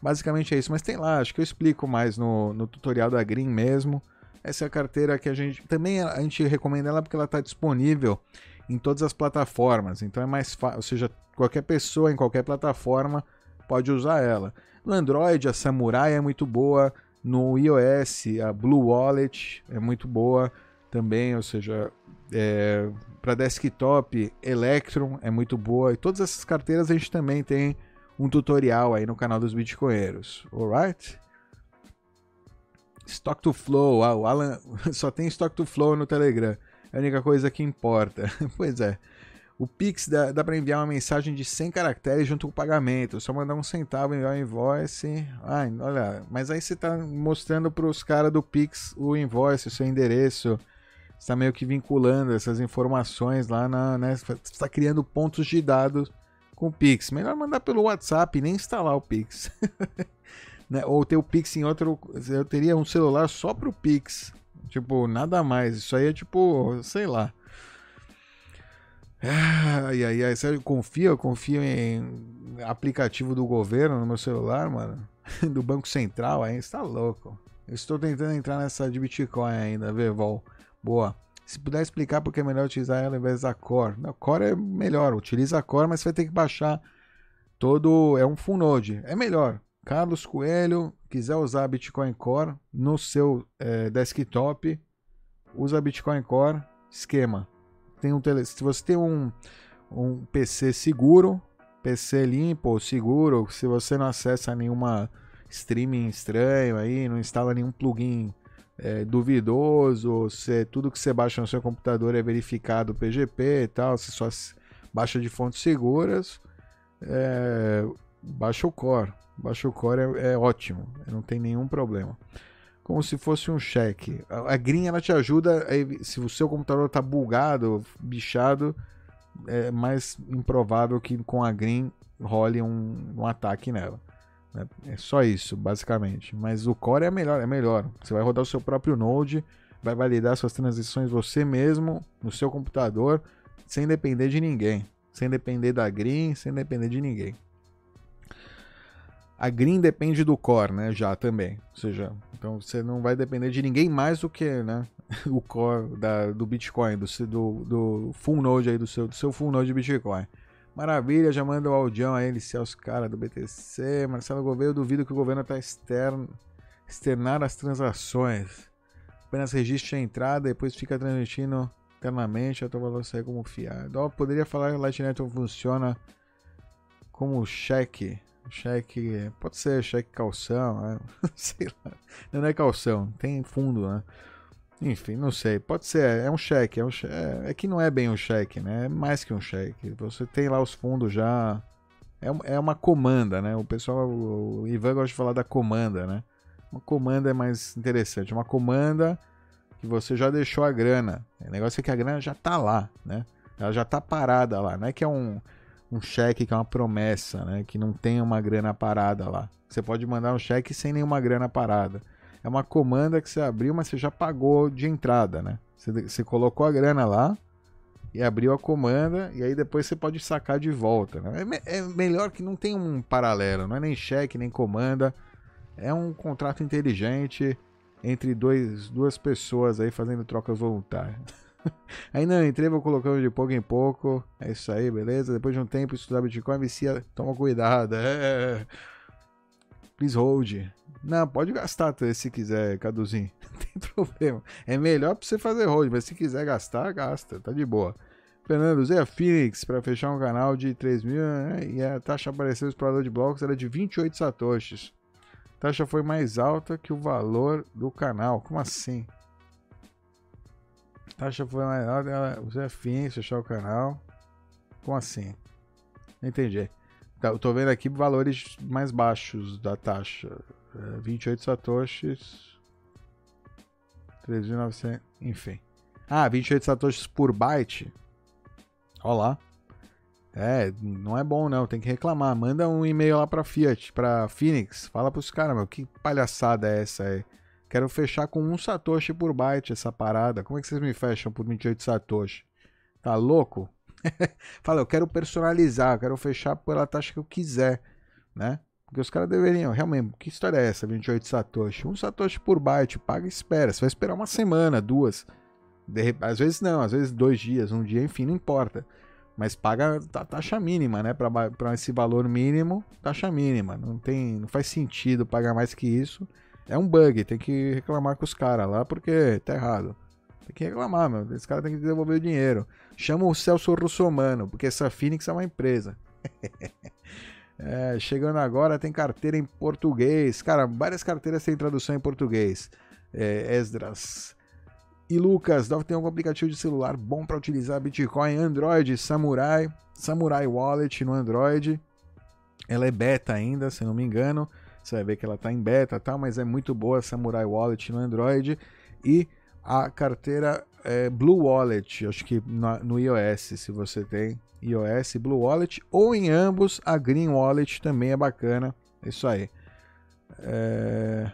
Basicamente é isso, mas tem lá, acho que eu explico mais no, no tutorial da Green mesmo. Essa é a carteira que a gente também a gente recomenda ela porque ela está disponível em todas as plataformas, então é mais fácil, ou seja, qualquer pessoa em qualquer plataforma pode usar ela. No Android, a Samurai é muito boa. No iOS, a Blue Wallet é muito boa também, ou seja, é, para desktop, Electron é muito boa. E todas essas carteiras a gente também tem um tutorial aí no canal dos Bitcoinheiros, alright? Stock to Flow, ah, o Alan só tem Stock to Flow no Telegram, é a única coisa que importa. pois é. O Pix dá, dá para enviar uma mensagem de 100 caracteres junto com o pagamento. Só mandar um centavo enviar o invoice. Ai, olha, mas aí você está mostrando para os caras do Pix o invoice, o seu endereço. Está meio que vinculando essas informações lá na. Né, está criando pontos de dados com o Pix. Melhor mandar pelo WhatsApp e nem instalar o Pix. né? Ou ter o Pix em outro. Eu teria um celular só para o Pix. Tipo, nada mais. Isso aí é tipo, sei lá. Ai, ai, ai, sério, confia, confio em aplicativo do governo no meu celular, mano. Do Banco Central aí, você tá louco. Eu estou tentando entrar nessa de Bitcoin ainda, vê, Vol. Boa. Se puder explicar porque é melhor utilizar ela ao invés da Core. Não, Core é melhor, utiliza a Core, mas você vai ter que baixar todo. É um full node. É melhor. Carlos Coelho, quiser usar Bitcoin Core no seu é, desktop, usa Bitcoin Core, esquema tem um tele... se você tem um, um PC seguro, PC limpo, seguro, se você não acessa nenhuma streaming estranho aí, não instala nenhum plugin é, duvidoso, se tudo que você baixa no seu computador é verificado PGP e tal, se só baixa de fontes seguras, é, baixa o Core. Baixa o Core é, é ótimo, não tem nenhum problema como se fosse um cheque. A Green ela te ajuda, se o seu computador está bugado, bichado, é mais improvável que com a Green role um, um ataque nela. Né? É só isso, basicamente. Mas o Core é melhor, é melhor. Você vai rodar o seu próprio Node, vai validar suas transições você mesmo no seu computador, sem depender de ninguém, sem depender da Green, sem depender de ninguém. A Green depende do core, né? Já também. Ou seja, então você não vai depender de ninguém mais do que né, o core da, do Bitcoin, do, do, do full node aí, do seu, do seu full node de Bitcoin. Maravilha, já manda o audião aí, iniciar os caras do BTC. Marcelo Gouveia, eu duvido que o governo está externo, externar as transações. Apenas registre a entrada, depois fica transmitindo internamente, até o valor sair como fiado. Oh, poderia falar que o Lightning Network funciona como cheque. Cheque. Pode ser cheque calção, né? sei lá. Não é calção, tem fundo, né? Enfim, não sei. Pode ser, é um cheque. É, um cheque, é, é que não é bem um cheque, né? É mais que um cheque. Você tem lá os fundos já. É, é uma comanda, né? O pessoal, o Ivan gosta de falar da comanda, né? Uma comanda é mais interessante. Uma comanda que você já deixou a grana. O negócio é que a grana já tá lá, né? Ela já tá parada lá. Não é que é um um cheque que é uma promessa, né? Que não tem uma grana parada lá. Você pode mandar um cheque sem nenhuma grana parada. É uma comanda que você abriu, mas você já pagou de entrada, né? Você, você colocou a grana lá e abriu a comanda e aí depois você pode sacar de volta. Né? É, é melhor que não tem um paralelo, não é nem cheque nem comanda. É um contrato inteligente entre dois, duas pessoas aí fazendo trocas voluntárias. Ainda não entrei, vou colocando de pouco em pouco. É isso aí, beleza? Depois de um tempo estudar Bitcoin, vicia, toma cuidado. É. Please hold. Não, pode gastar se quiser, Caduzinho. Não tem problema. É melhor pra você fazer hold, mas se quiser gastar, gasta. Tá de boa. Fernando, usei a Phoenix para fechar um canal de 3 mil né? e a taxa apareceu explorador de blocos era de 28 satoshis. A taxa foi mais alta que o valor do canal. Como assim? Taxa foi maior, ela, você é fim, fechar o canal. Como assim? Entendi. Tá, eu tô vendo aqui valores mais baixos da taxa. É, 28 satoshis. 3.900, enfim. Ah, 28 satoshis por byte. Ó lá. É, não é bom não, tem que reclamar. Manda um e-mail lá pra Fiat, pra Phoenix. Fala pros caras, meu, que palhaçada é essa aí? Quero fechar com um satoshi por byte essa parada. Como é que vocês me fecham por 28 satoshi? Tá louco? Fala, eu quero personalizar, eu quero fechar pela taxa que eu quiser, né? Porque os caras deveriam, realmente, que história é essa, 28 satoshi? Um satoshi por byte, paga e espera. Você vai esperar uma semana, duas. De, às vezes não, às vezes dois dias, um dia, enfim, não importa. Mas paga a taxa mínima, né? Para esse valor mínimo, taxa mínima. Não tem, não faz sentido pagar mais que isso. É um bug, tem que reclamar com os caras lá porque tá errado. Tem que reclamar, meu. Esse cara tem que devolver o dinheiro. Chama o Celso Russomano, porque essa Phoenix é uma empresa. é, chegando agora, tem carteira em português. Cara, várias carteiras têm tradução em português. É, Esdras. E Lucas, deve ter algum aplicativo de celular bom para utilizar Bitcoin Android, Samurai, Samurai Wallet no Android. Ela é beta ainda, se não me engano. Você vai ver que ela está em beta, tá? mas é muito boa Samurai Wallet no Android. E a carteira é, Blue Wallet, acho que no, no iOS, se você tem iOS, Blue Wallet, ou em ambos, a Green Wallet também é bacana. É isso aí. É...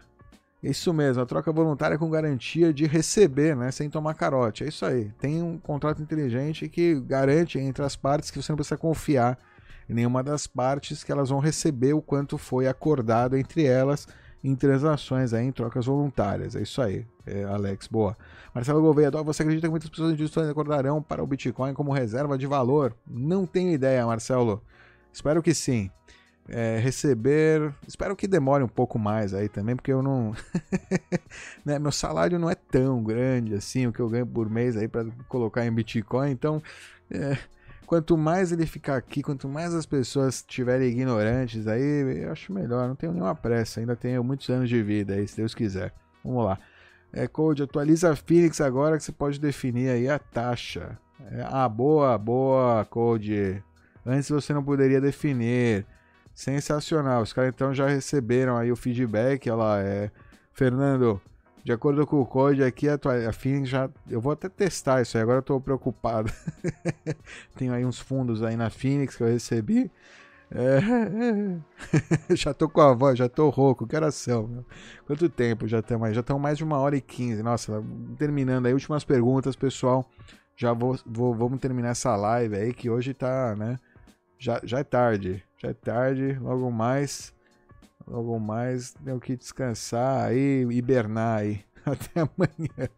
Isso mesmo, a troca voluntária com garantia de receber, né, sem tomar carote. É isso aí. Tem um contrato inteligente que garante entre as partes que você não precisa confiar em nenhuma das partes que elas vão receber o quanto foi acordado entre elas em transações aí, em trocas voluntárias. É isso aí, é, Alex, boa. Marcelo Gouveia, você acredita que muitas pessoas injustas acordarão para o Bitcoin como reserva de valor? Não tenho ideia, Marcelo. Espero que sim. É, receber. Espero que demore um pouco mais aí também, porque eu não. né, meu salário não é tão grande assim, o que eu ganho por mês aí para colocar em Bitcoin. Então, é, quanto mais ele ficar aqui, quanto mais as pessoas estiverem ignorantes aí, eu acho melhor. Não tenho nenhuma pressa, ainda tenho muitos anos de vida aí, se Deus quiser. Vamos lá. É, Code, atualiza a Phoenix agora que você pode definir aí a taxa. É, ah, boa, boa, Code. Antes você não poderia definir. Sensacional. Os caras então já receberam aí o feedback. Olha lá, é. Fernando, de acordo com o código aqui, a, tua, a Phoenix já. Eu vou até testar isso aí, agora eu tô preocupado. Tenho aí uns fundos aí na Phoenix que eu recebi. É... já tô com a voz, já tô rouco, que oração, meu. Quanto tempo já estamos aí? Já estamos mais de uma hora e quinze. Nossa, terminando aí, últimas perguntas, pessoal. Já vou, vou, vamos terminar essa live aí, que hoje tá, né? Já, já é tarde, já é tarde, logo mais. Logo mais, tenho que descansar aí, hibernar aí. Até amanhã.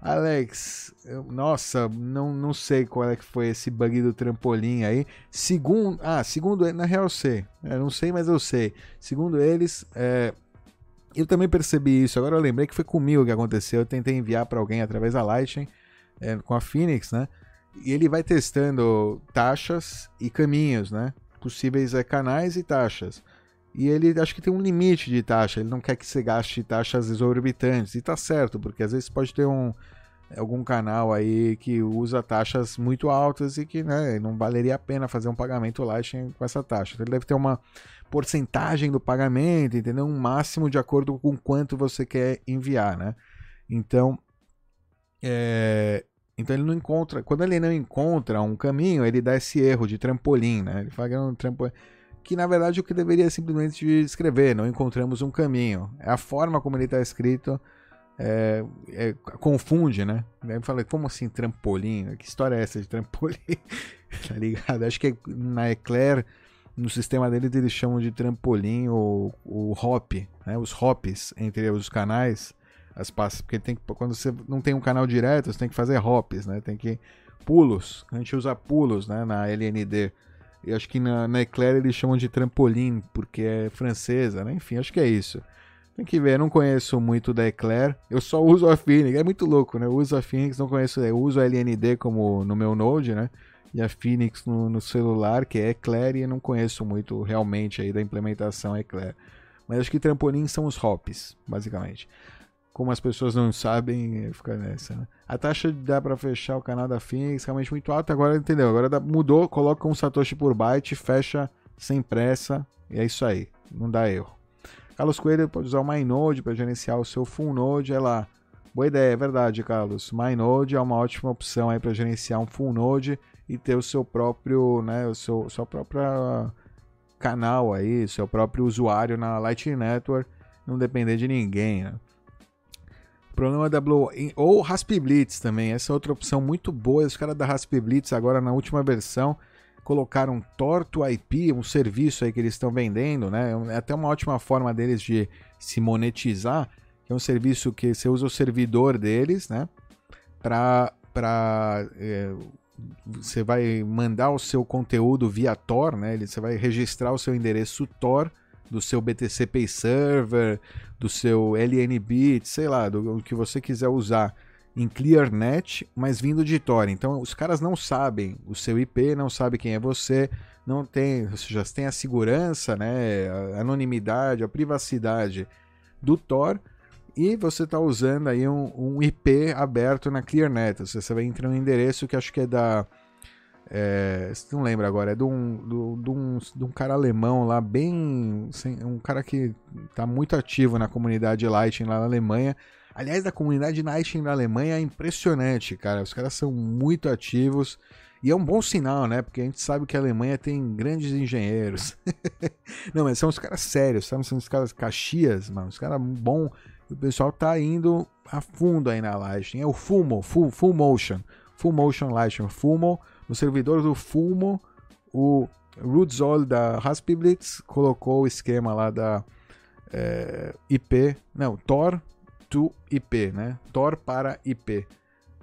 Alex, eu, nossa, não, não sei qual é que foi esse bug do trampolim aí. Segundo, ah, segundo, na real eu sei. Eu não sei, mas eu sei. Segundo eles, é, eu também percebi isso. Agora eu lembrei que foi comigo que aconteceu. Eu tentei enviar para alguém através da Lightning, é, com a Phoenix, né? E ele vai testando taxas e caminhos, né? Possíveis é, canais e taxas. E ele acho que tem um limite de taxa, ele não quer que você gaste taxas exorbitantes. E tá certo, porque às vezes pode ter um algum canal aí que usa taxas muito altas e que né, não valeria a pena fazer um pagamento Lightning com essa taxa. Então ele deve ter uma porcentagem do pagamento, entendeu? Um máximo de acordo com quanto você quer enviar, né? Então, é... então ele não encontra. Quando ele não encontra um caminho, ele dá esse erro de trampolim, né? Ele fala que é um trampolim que na verdade o que deveria simplesmente escrever, não encontramos um caminho. É a forma como ele está escrito é, é, confunde, né? Aí eu falei, como assim trampolim? Que história é essa de trampolim? tá ligado? Acho que na Eclair, no sistema deles, eles chamam de trampolim o, o hop, né? Os hops entre os canais, as passas, porque tem que, quando você não tem um canal direto, você tem que fazer hops, né? Tem que pulos. A gente usa pulos, né? Na LND. Eu acho que na, na Eclair eles chamam de trampolim, porque é francesa, né? Enfim, acho que é isso. Tem que ver, eu não conheço muito da Eclair. Eu só uso a Phoenix, é muito louco, né? Eu uso a Phoenix, não conheço, eu uso a LND como no meu Node, né? E a Phoenix no, no celular, que é Eclair, e eu não conheço muito realmente aí da implementação Eclair. Mas acho que trampolim são os hops, basicamente como as pessoas não sabem, fica nessa. Né? A taxa dá para fechar o canal da Phoenix realmente muito alta. Agora entendeu? Agora dá, mudou, coloca um satoshi por byte, fecha sem pressa, e é isso aí, não dá erro. Carlos Coelho pode usar o MyNode para gerenciar o seu full node, é lá. Boa ideia, é verdade, Carlos. MyNode é uma ótima opção aí para gerenciar um full node e ter o seu próprio, né, o seu sua própria canal aí, seu próprio usuário na Lightning Network, não depender de ninguém, né? Problema da Blue ou Rasp Blitz também, essa é outra opção muito boa. Os caras da Rasp Blitz agora na última versão colocaram Torto IP, um serviço aí que eles estão vendendo, né? É até uma ótima forma deles de se monetizar, que é um serviço que você usa o servidor deles, né? Para para é, você vai mandar o seu conteúdo via Tor, né? Você vai registrar o seu endereço Tor do seu BTC Pay Server, do seu LNBit, sei lá, do, do que você quiser usar em ClearNet, mas vindo de Tor. Então os caras não sabem o seu IP, não sabem quem é você, não tem, ou seja, tem a segurança, né, a anonimidade, a privacidade do Tor e você está usando aí um, um, IP aberto na ClearNet. Você vai entrar no endereço que acho que é da. É, não lembro agora, é de um, de, um, de um cara alemão lá, bem. Um cara que está muito ativo na comunidade Lightning lá na Alemanha. Aliás, da comunidade Lightning na Alemanha é impressionante, cara. Os caras são muito ativos. E é um bom sinal, né? Porque a gente sabe que a Alemanha tem grandes engenheiros. não, mas são os caras sérios, sabe? São os caras Caxias, mano. Os caras bons o pessoal tá indo a fundo aí na Lightning. É o Fumo, Full, Full Motion, Full Motion Lightning, Fumo, no servidor do Fumo, o Rudzol da Raspblitz colocou o esquema lá da é, IP, não, Tor to IP, né? Tor para IP.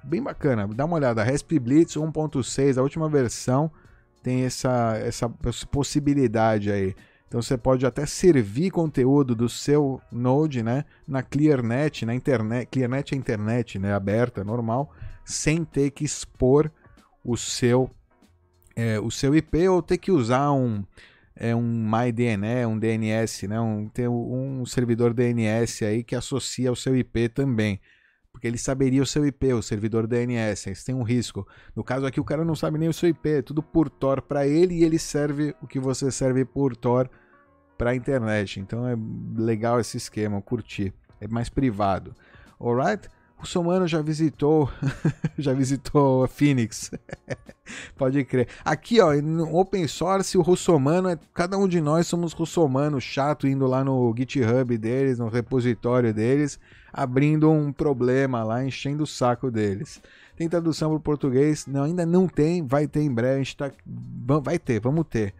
Bem bacana, dá uma olhada, Raspblitz 1.6, a última versão, tem essa, essa possibilidade aí. Então você pode até servir conteúdo do seu Node, né, na ClearNet, na internet, ClearNet é internet, né, aberta, normal, sem ter que expor o seu é, o seu IP ou ter que usar um é um MyDNS, um DNS, né, um ter um servidor DNS aí que associa ao seu IP também. Porque ele saberia o seu IP, o servidor DNS, isso tem um risco. No caso aqui, o cara não sabe nem o seu IP, é tudo por Tor para ele e ele serve o que você serve por Tor para a internet. Então é legal esse esquema, curtir. É mais privado. Alright? O Somano já visitou, já visitou a Phoenix. Pode crer. Aqui, ó, no open source, o russomano é. Cada um de nós somos russomano chato indo lá no GitHub deles, no repositório deles, abrindo um problema lá, enchendo o saco deles. Tem tradução para o português? Não, ainda não tem, vai ter em breve. A gente tá. Vai ter, vamos ter.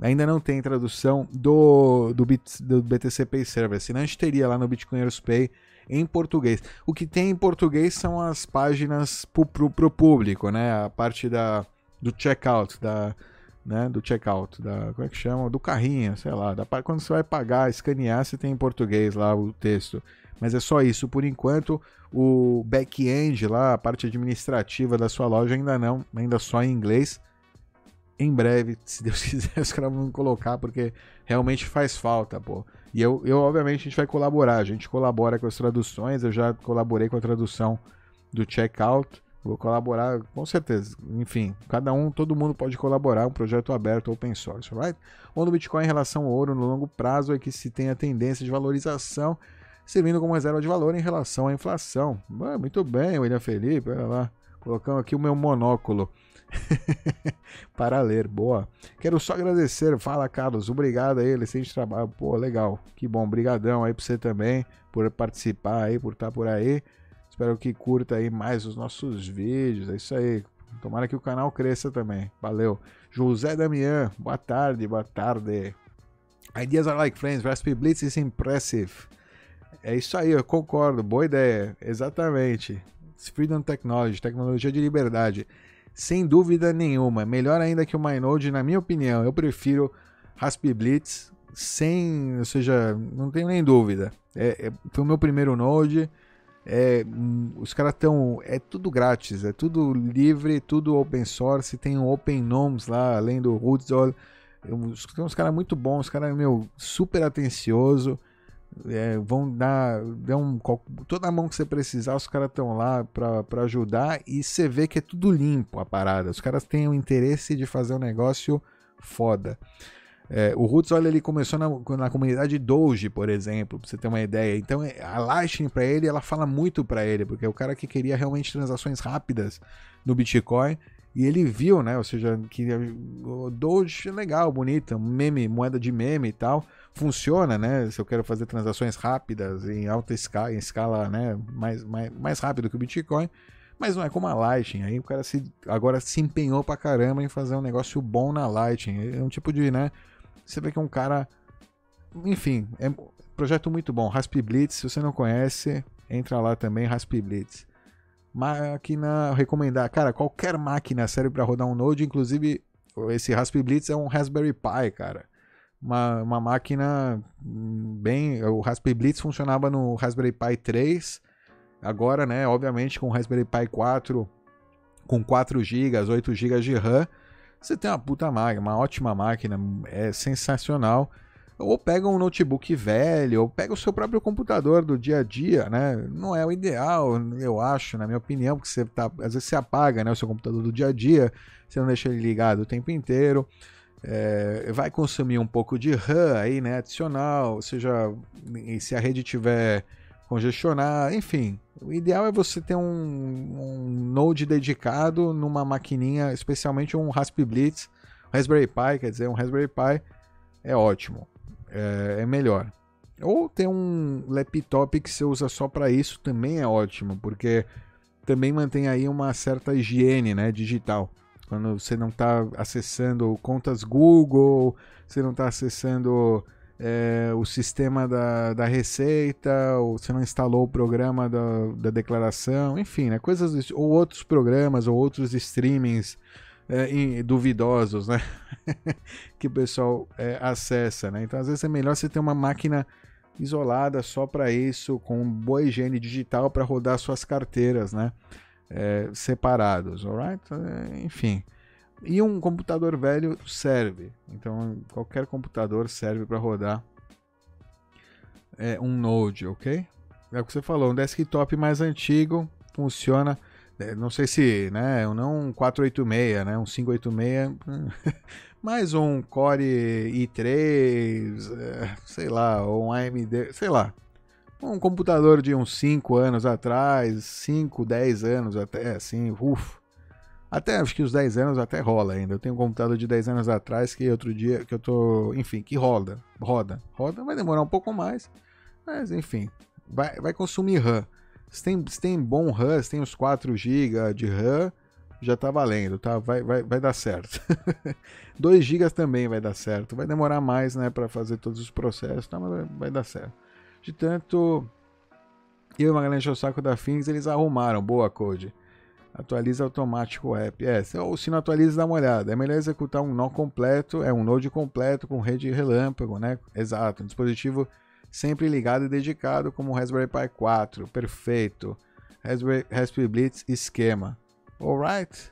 Ainda não tem tradução do, do, Bit, do BTC Pay Server, senão a gente teria lá no Bitcoiners Pay em português. O que tem em português são as páginas pro, pro público, né? A parte da, do checkout, da, né? Do checkout, da, como é que chama? Do carrinho, sei lá. Da, quando você vai pagar, escanear, você tem em português lá o texto. Mas é só isso. Por enquanto, o back-end lá, a parte administrativa da sua loja ainda não, ainda só em inglês em breve, se Deus quiser, os caras vão colocar, porque realmente faz falta, pô. E eu, eu, obviamente, a gente vai colaborar. A gente colabora com as traduções. Eu já colaborei com a tradução do checkout. Vou colaborar, com certeza. Enfim, cada um, todo mundo pode colaborar. Um projeto aberto, open source, right? O do Bitcoin em relação ao ouro no longo prazo é que se tem a tendência de valorização, servindo como reserva de valor em relação à inflação. Ah, muito bem, William Felipe, olha lá. Colocando aqui o meu monóculo. para ler. Boa. Quero só agradecer. Fala, Carlos. Obrigado aí, excelente trabalho. Pô, legal. Que bom. Obrigadão aí para você também por participar aí, por estar por aí. Espero que curta aí mais os nossos vídeos. É isso aí. Tomara que o canal cresça também. Valeu. José Damian, boa tarde, boa tarde. Ideas are like friends, Raspberry Blitz is impressive. É isso aí, eu concordo, boa ideia, exatamente. Freedom Technology, tecnologia de liberdade sem dúvida nenhuma. Melhor ainda que o MyNode, na minha opinião. Eu prefiro Raspblitz sem, ou seja, não tenho nem dúvida. É, é, foi o meu primeiro Node. É, os caras estão. É tudo grátis, é tudo livre, tudo open source. Tem um Open Nomes lá, além do Rootzol. Tem uns caras muito bons, os caras, meu, super atencioso é, vão dar, dar um, toda a mão que você precisar, os caras estão lá para ajudar e você vê que é tudo limpo a parada. Os caras têm o interesse de fazer um negócio foda. É, o Roots, olha, ele começou na, na comunidade Doge, por exemplo, pra você ter uma ideia. Então, é, a Lightning para ele, ela fala muito para ele, porque é o cara que queria realmente transações rápidas no Bitcoin. E ele viu, né? Ou seja, que o Doge é legal, bonita, meme, moeda de meme e tal. Funciona, né? Se eu quero fazer transações rápidas em alta escala, em escala né? mais, mais, mais rápido que o Bitcoin. Mas não é como a Lightning. Aí o cara se, agora se empenhou pra caramba em fazer um negócio bom na Lightning. É um tipo de, né? Você vê que é um cara. Enfim, é um projeto muito bom. Rasp Blitz, se você não conhece, entra lá também, Rasp Blitz. Máquina recomendar, cara, qualquer máquina serve para rodar um Node, inclusive esse Rasp Blitz é um Raspberry Pi, cara. Uma, uma máquina bem. O Raspberry Blitz funcionava no Raspberry Pi 3. Agora, né, obviamente, com o Raspberry Pi 4, com 4 GB, 8 GB de RAM, você tem uma puta máquina, uma ótima máquina, é sensacional. Ou pega um notebook velho, ou pega o seu próprio computador do dia a dia, né? Não é o ideal, eu acho, na minha opinião, porque você tá, às vezes você apaga né, o seu computador do dia a dia, você não deixa ele ligado o tempo inteiro. É, vai consumir um pouco de RAM aí, né? Adicional, ou seja, se a rede tiver congestionar, enfim. O ideal é você ter um, um Node dedicado numa maquininha, especialmente um Raspberry Blitz, Raspberry Pi, quer dizer, um Raspberry Pi é ótimo, é, é melhor. Ou ter um laptop que você usa só para isso também é ótimo, porque também mantém aí uma certa higiene né, digital. Quando você não está acessando contas Google, você não está acessando é, o sistema da, da receita, ou você não instalou o programa da, da declaração, enfim, né, coisas ou outros programas ou outros streamings é, duvidosos, né, que o pessoal é, acessa, né. Então às vezes é melhor você ter uma máquina isolada só para isso, com boa higiene digital para rodar suas carteiras, né, é, separados, alright? É, enfim. E um computador velho serve. Então, qualquer computador serve para rodar é, um Node, ok? É o que você falou, um desktop mais antigo funciona. É, não sei se, né? Não um 486, né? Um 586, mais um Core i3, é, sei lá, ou um AMD, sei lá. Um computador de uns 5 anos atrás, 5, 10 anos até, assim, ufa até acho que os 10 anos até rola ainda. Eu tenho um computador de 10 anos atrás que outro dia que eu tô, enfim, que roda, roda, roda, vai demorar um pouco mais, mas enfim, vai, vai consumir RAM. Se tem, se tem bom RAM, se tem uns 4 GB de RAM, já tá valendo, tá? Vai, vai, vai dar certo. 2 GB também vai dar certo. Vai demorar mais, né, para fazer todos os processos, tá? Mas vai, vai dar certo. De tanto, eu e o Magalhães o saco da Fins, eles arrumaram boa code. Atualiza automático o app. É, ou se não atualiza, dá uma olhada. É melhor executar um nó completo, é um node completo com rede relâmpago, né? Exato, um dispositivo sempre ligado e dedicado, como o Raspberry Pi 4. Perfeito. Raspberry, Raspberry Blitz esquema. Alright?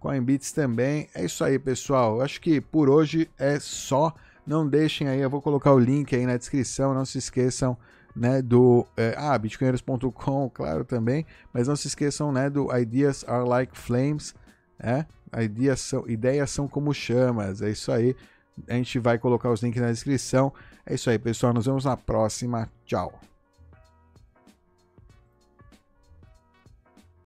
Coinbits também. É isso aí, pessoal. Acho que por hoje é só. Não deixem aí, eu vou colocar o link aí na descrição. Não se esqueçam né, do é, ah, bitcoinheiros.com, claro também, mas não se esqueçam, né, do Ideas are like flames, é? Ideas são, ideias são como chamas, é isso aí. A gente vai colocar os links na descrição. É isso aí, pessoal, nos vemos na próxima. Tchau.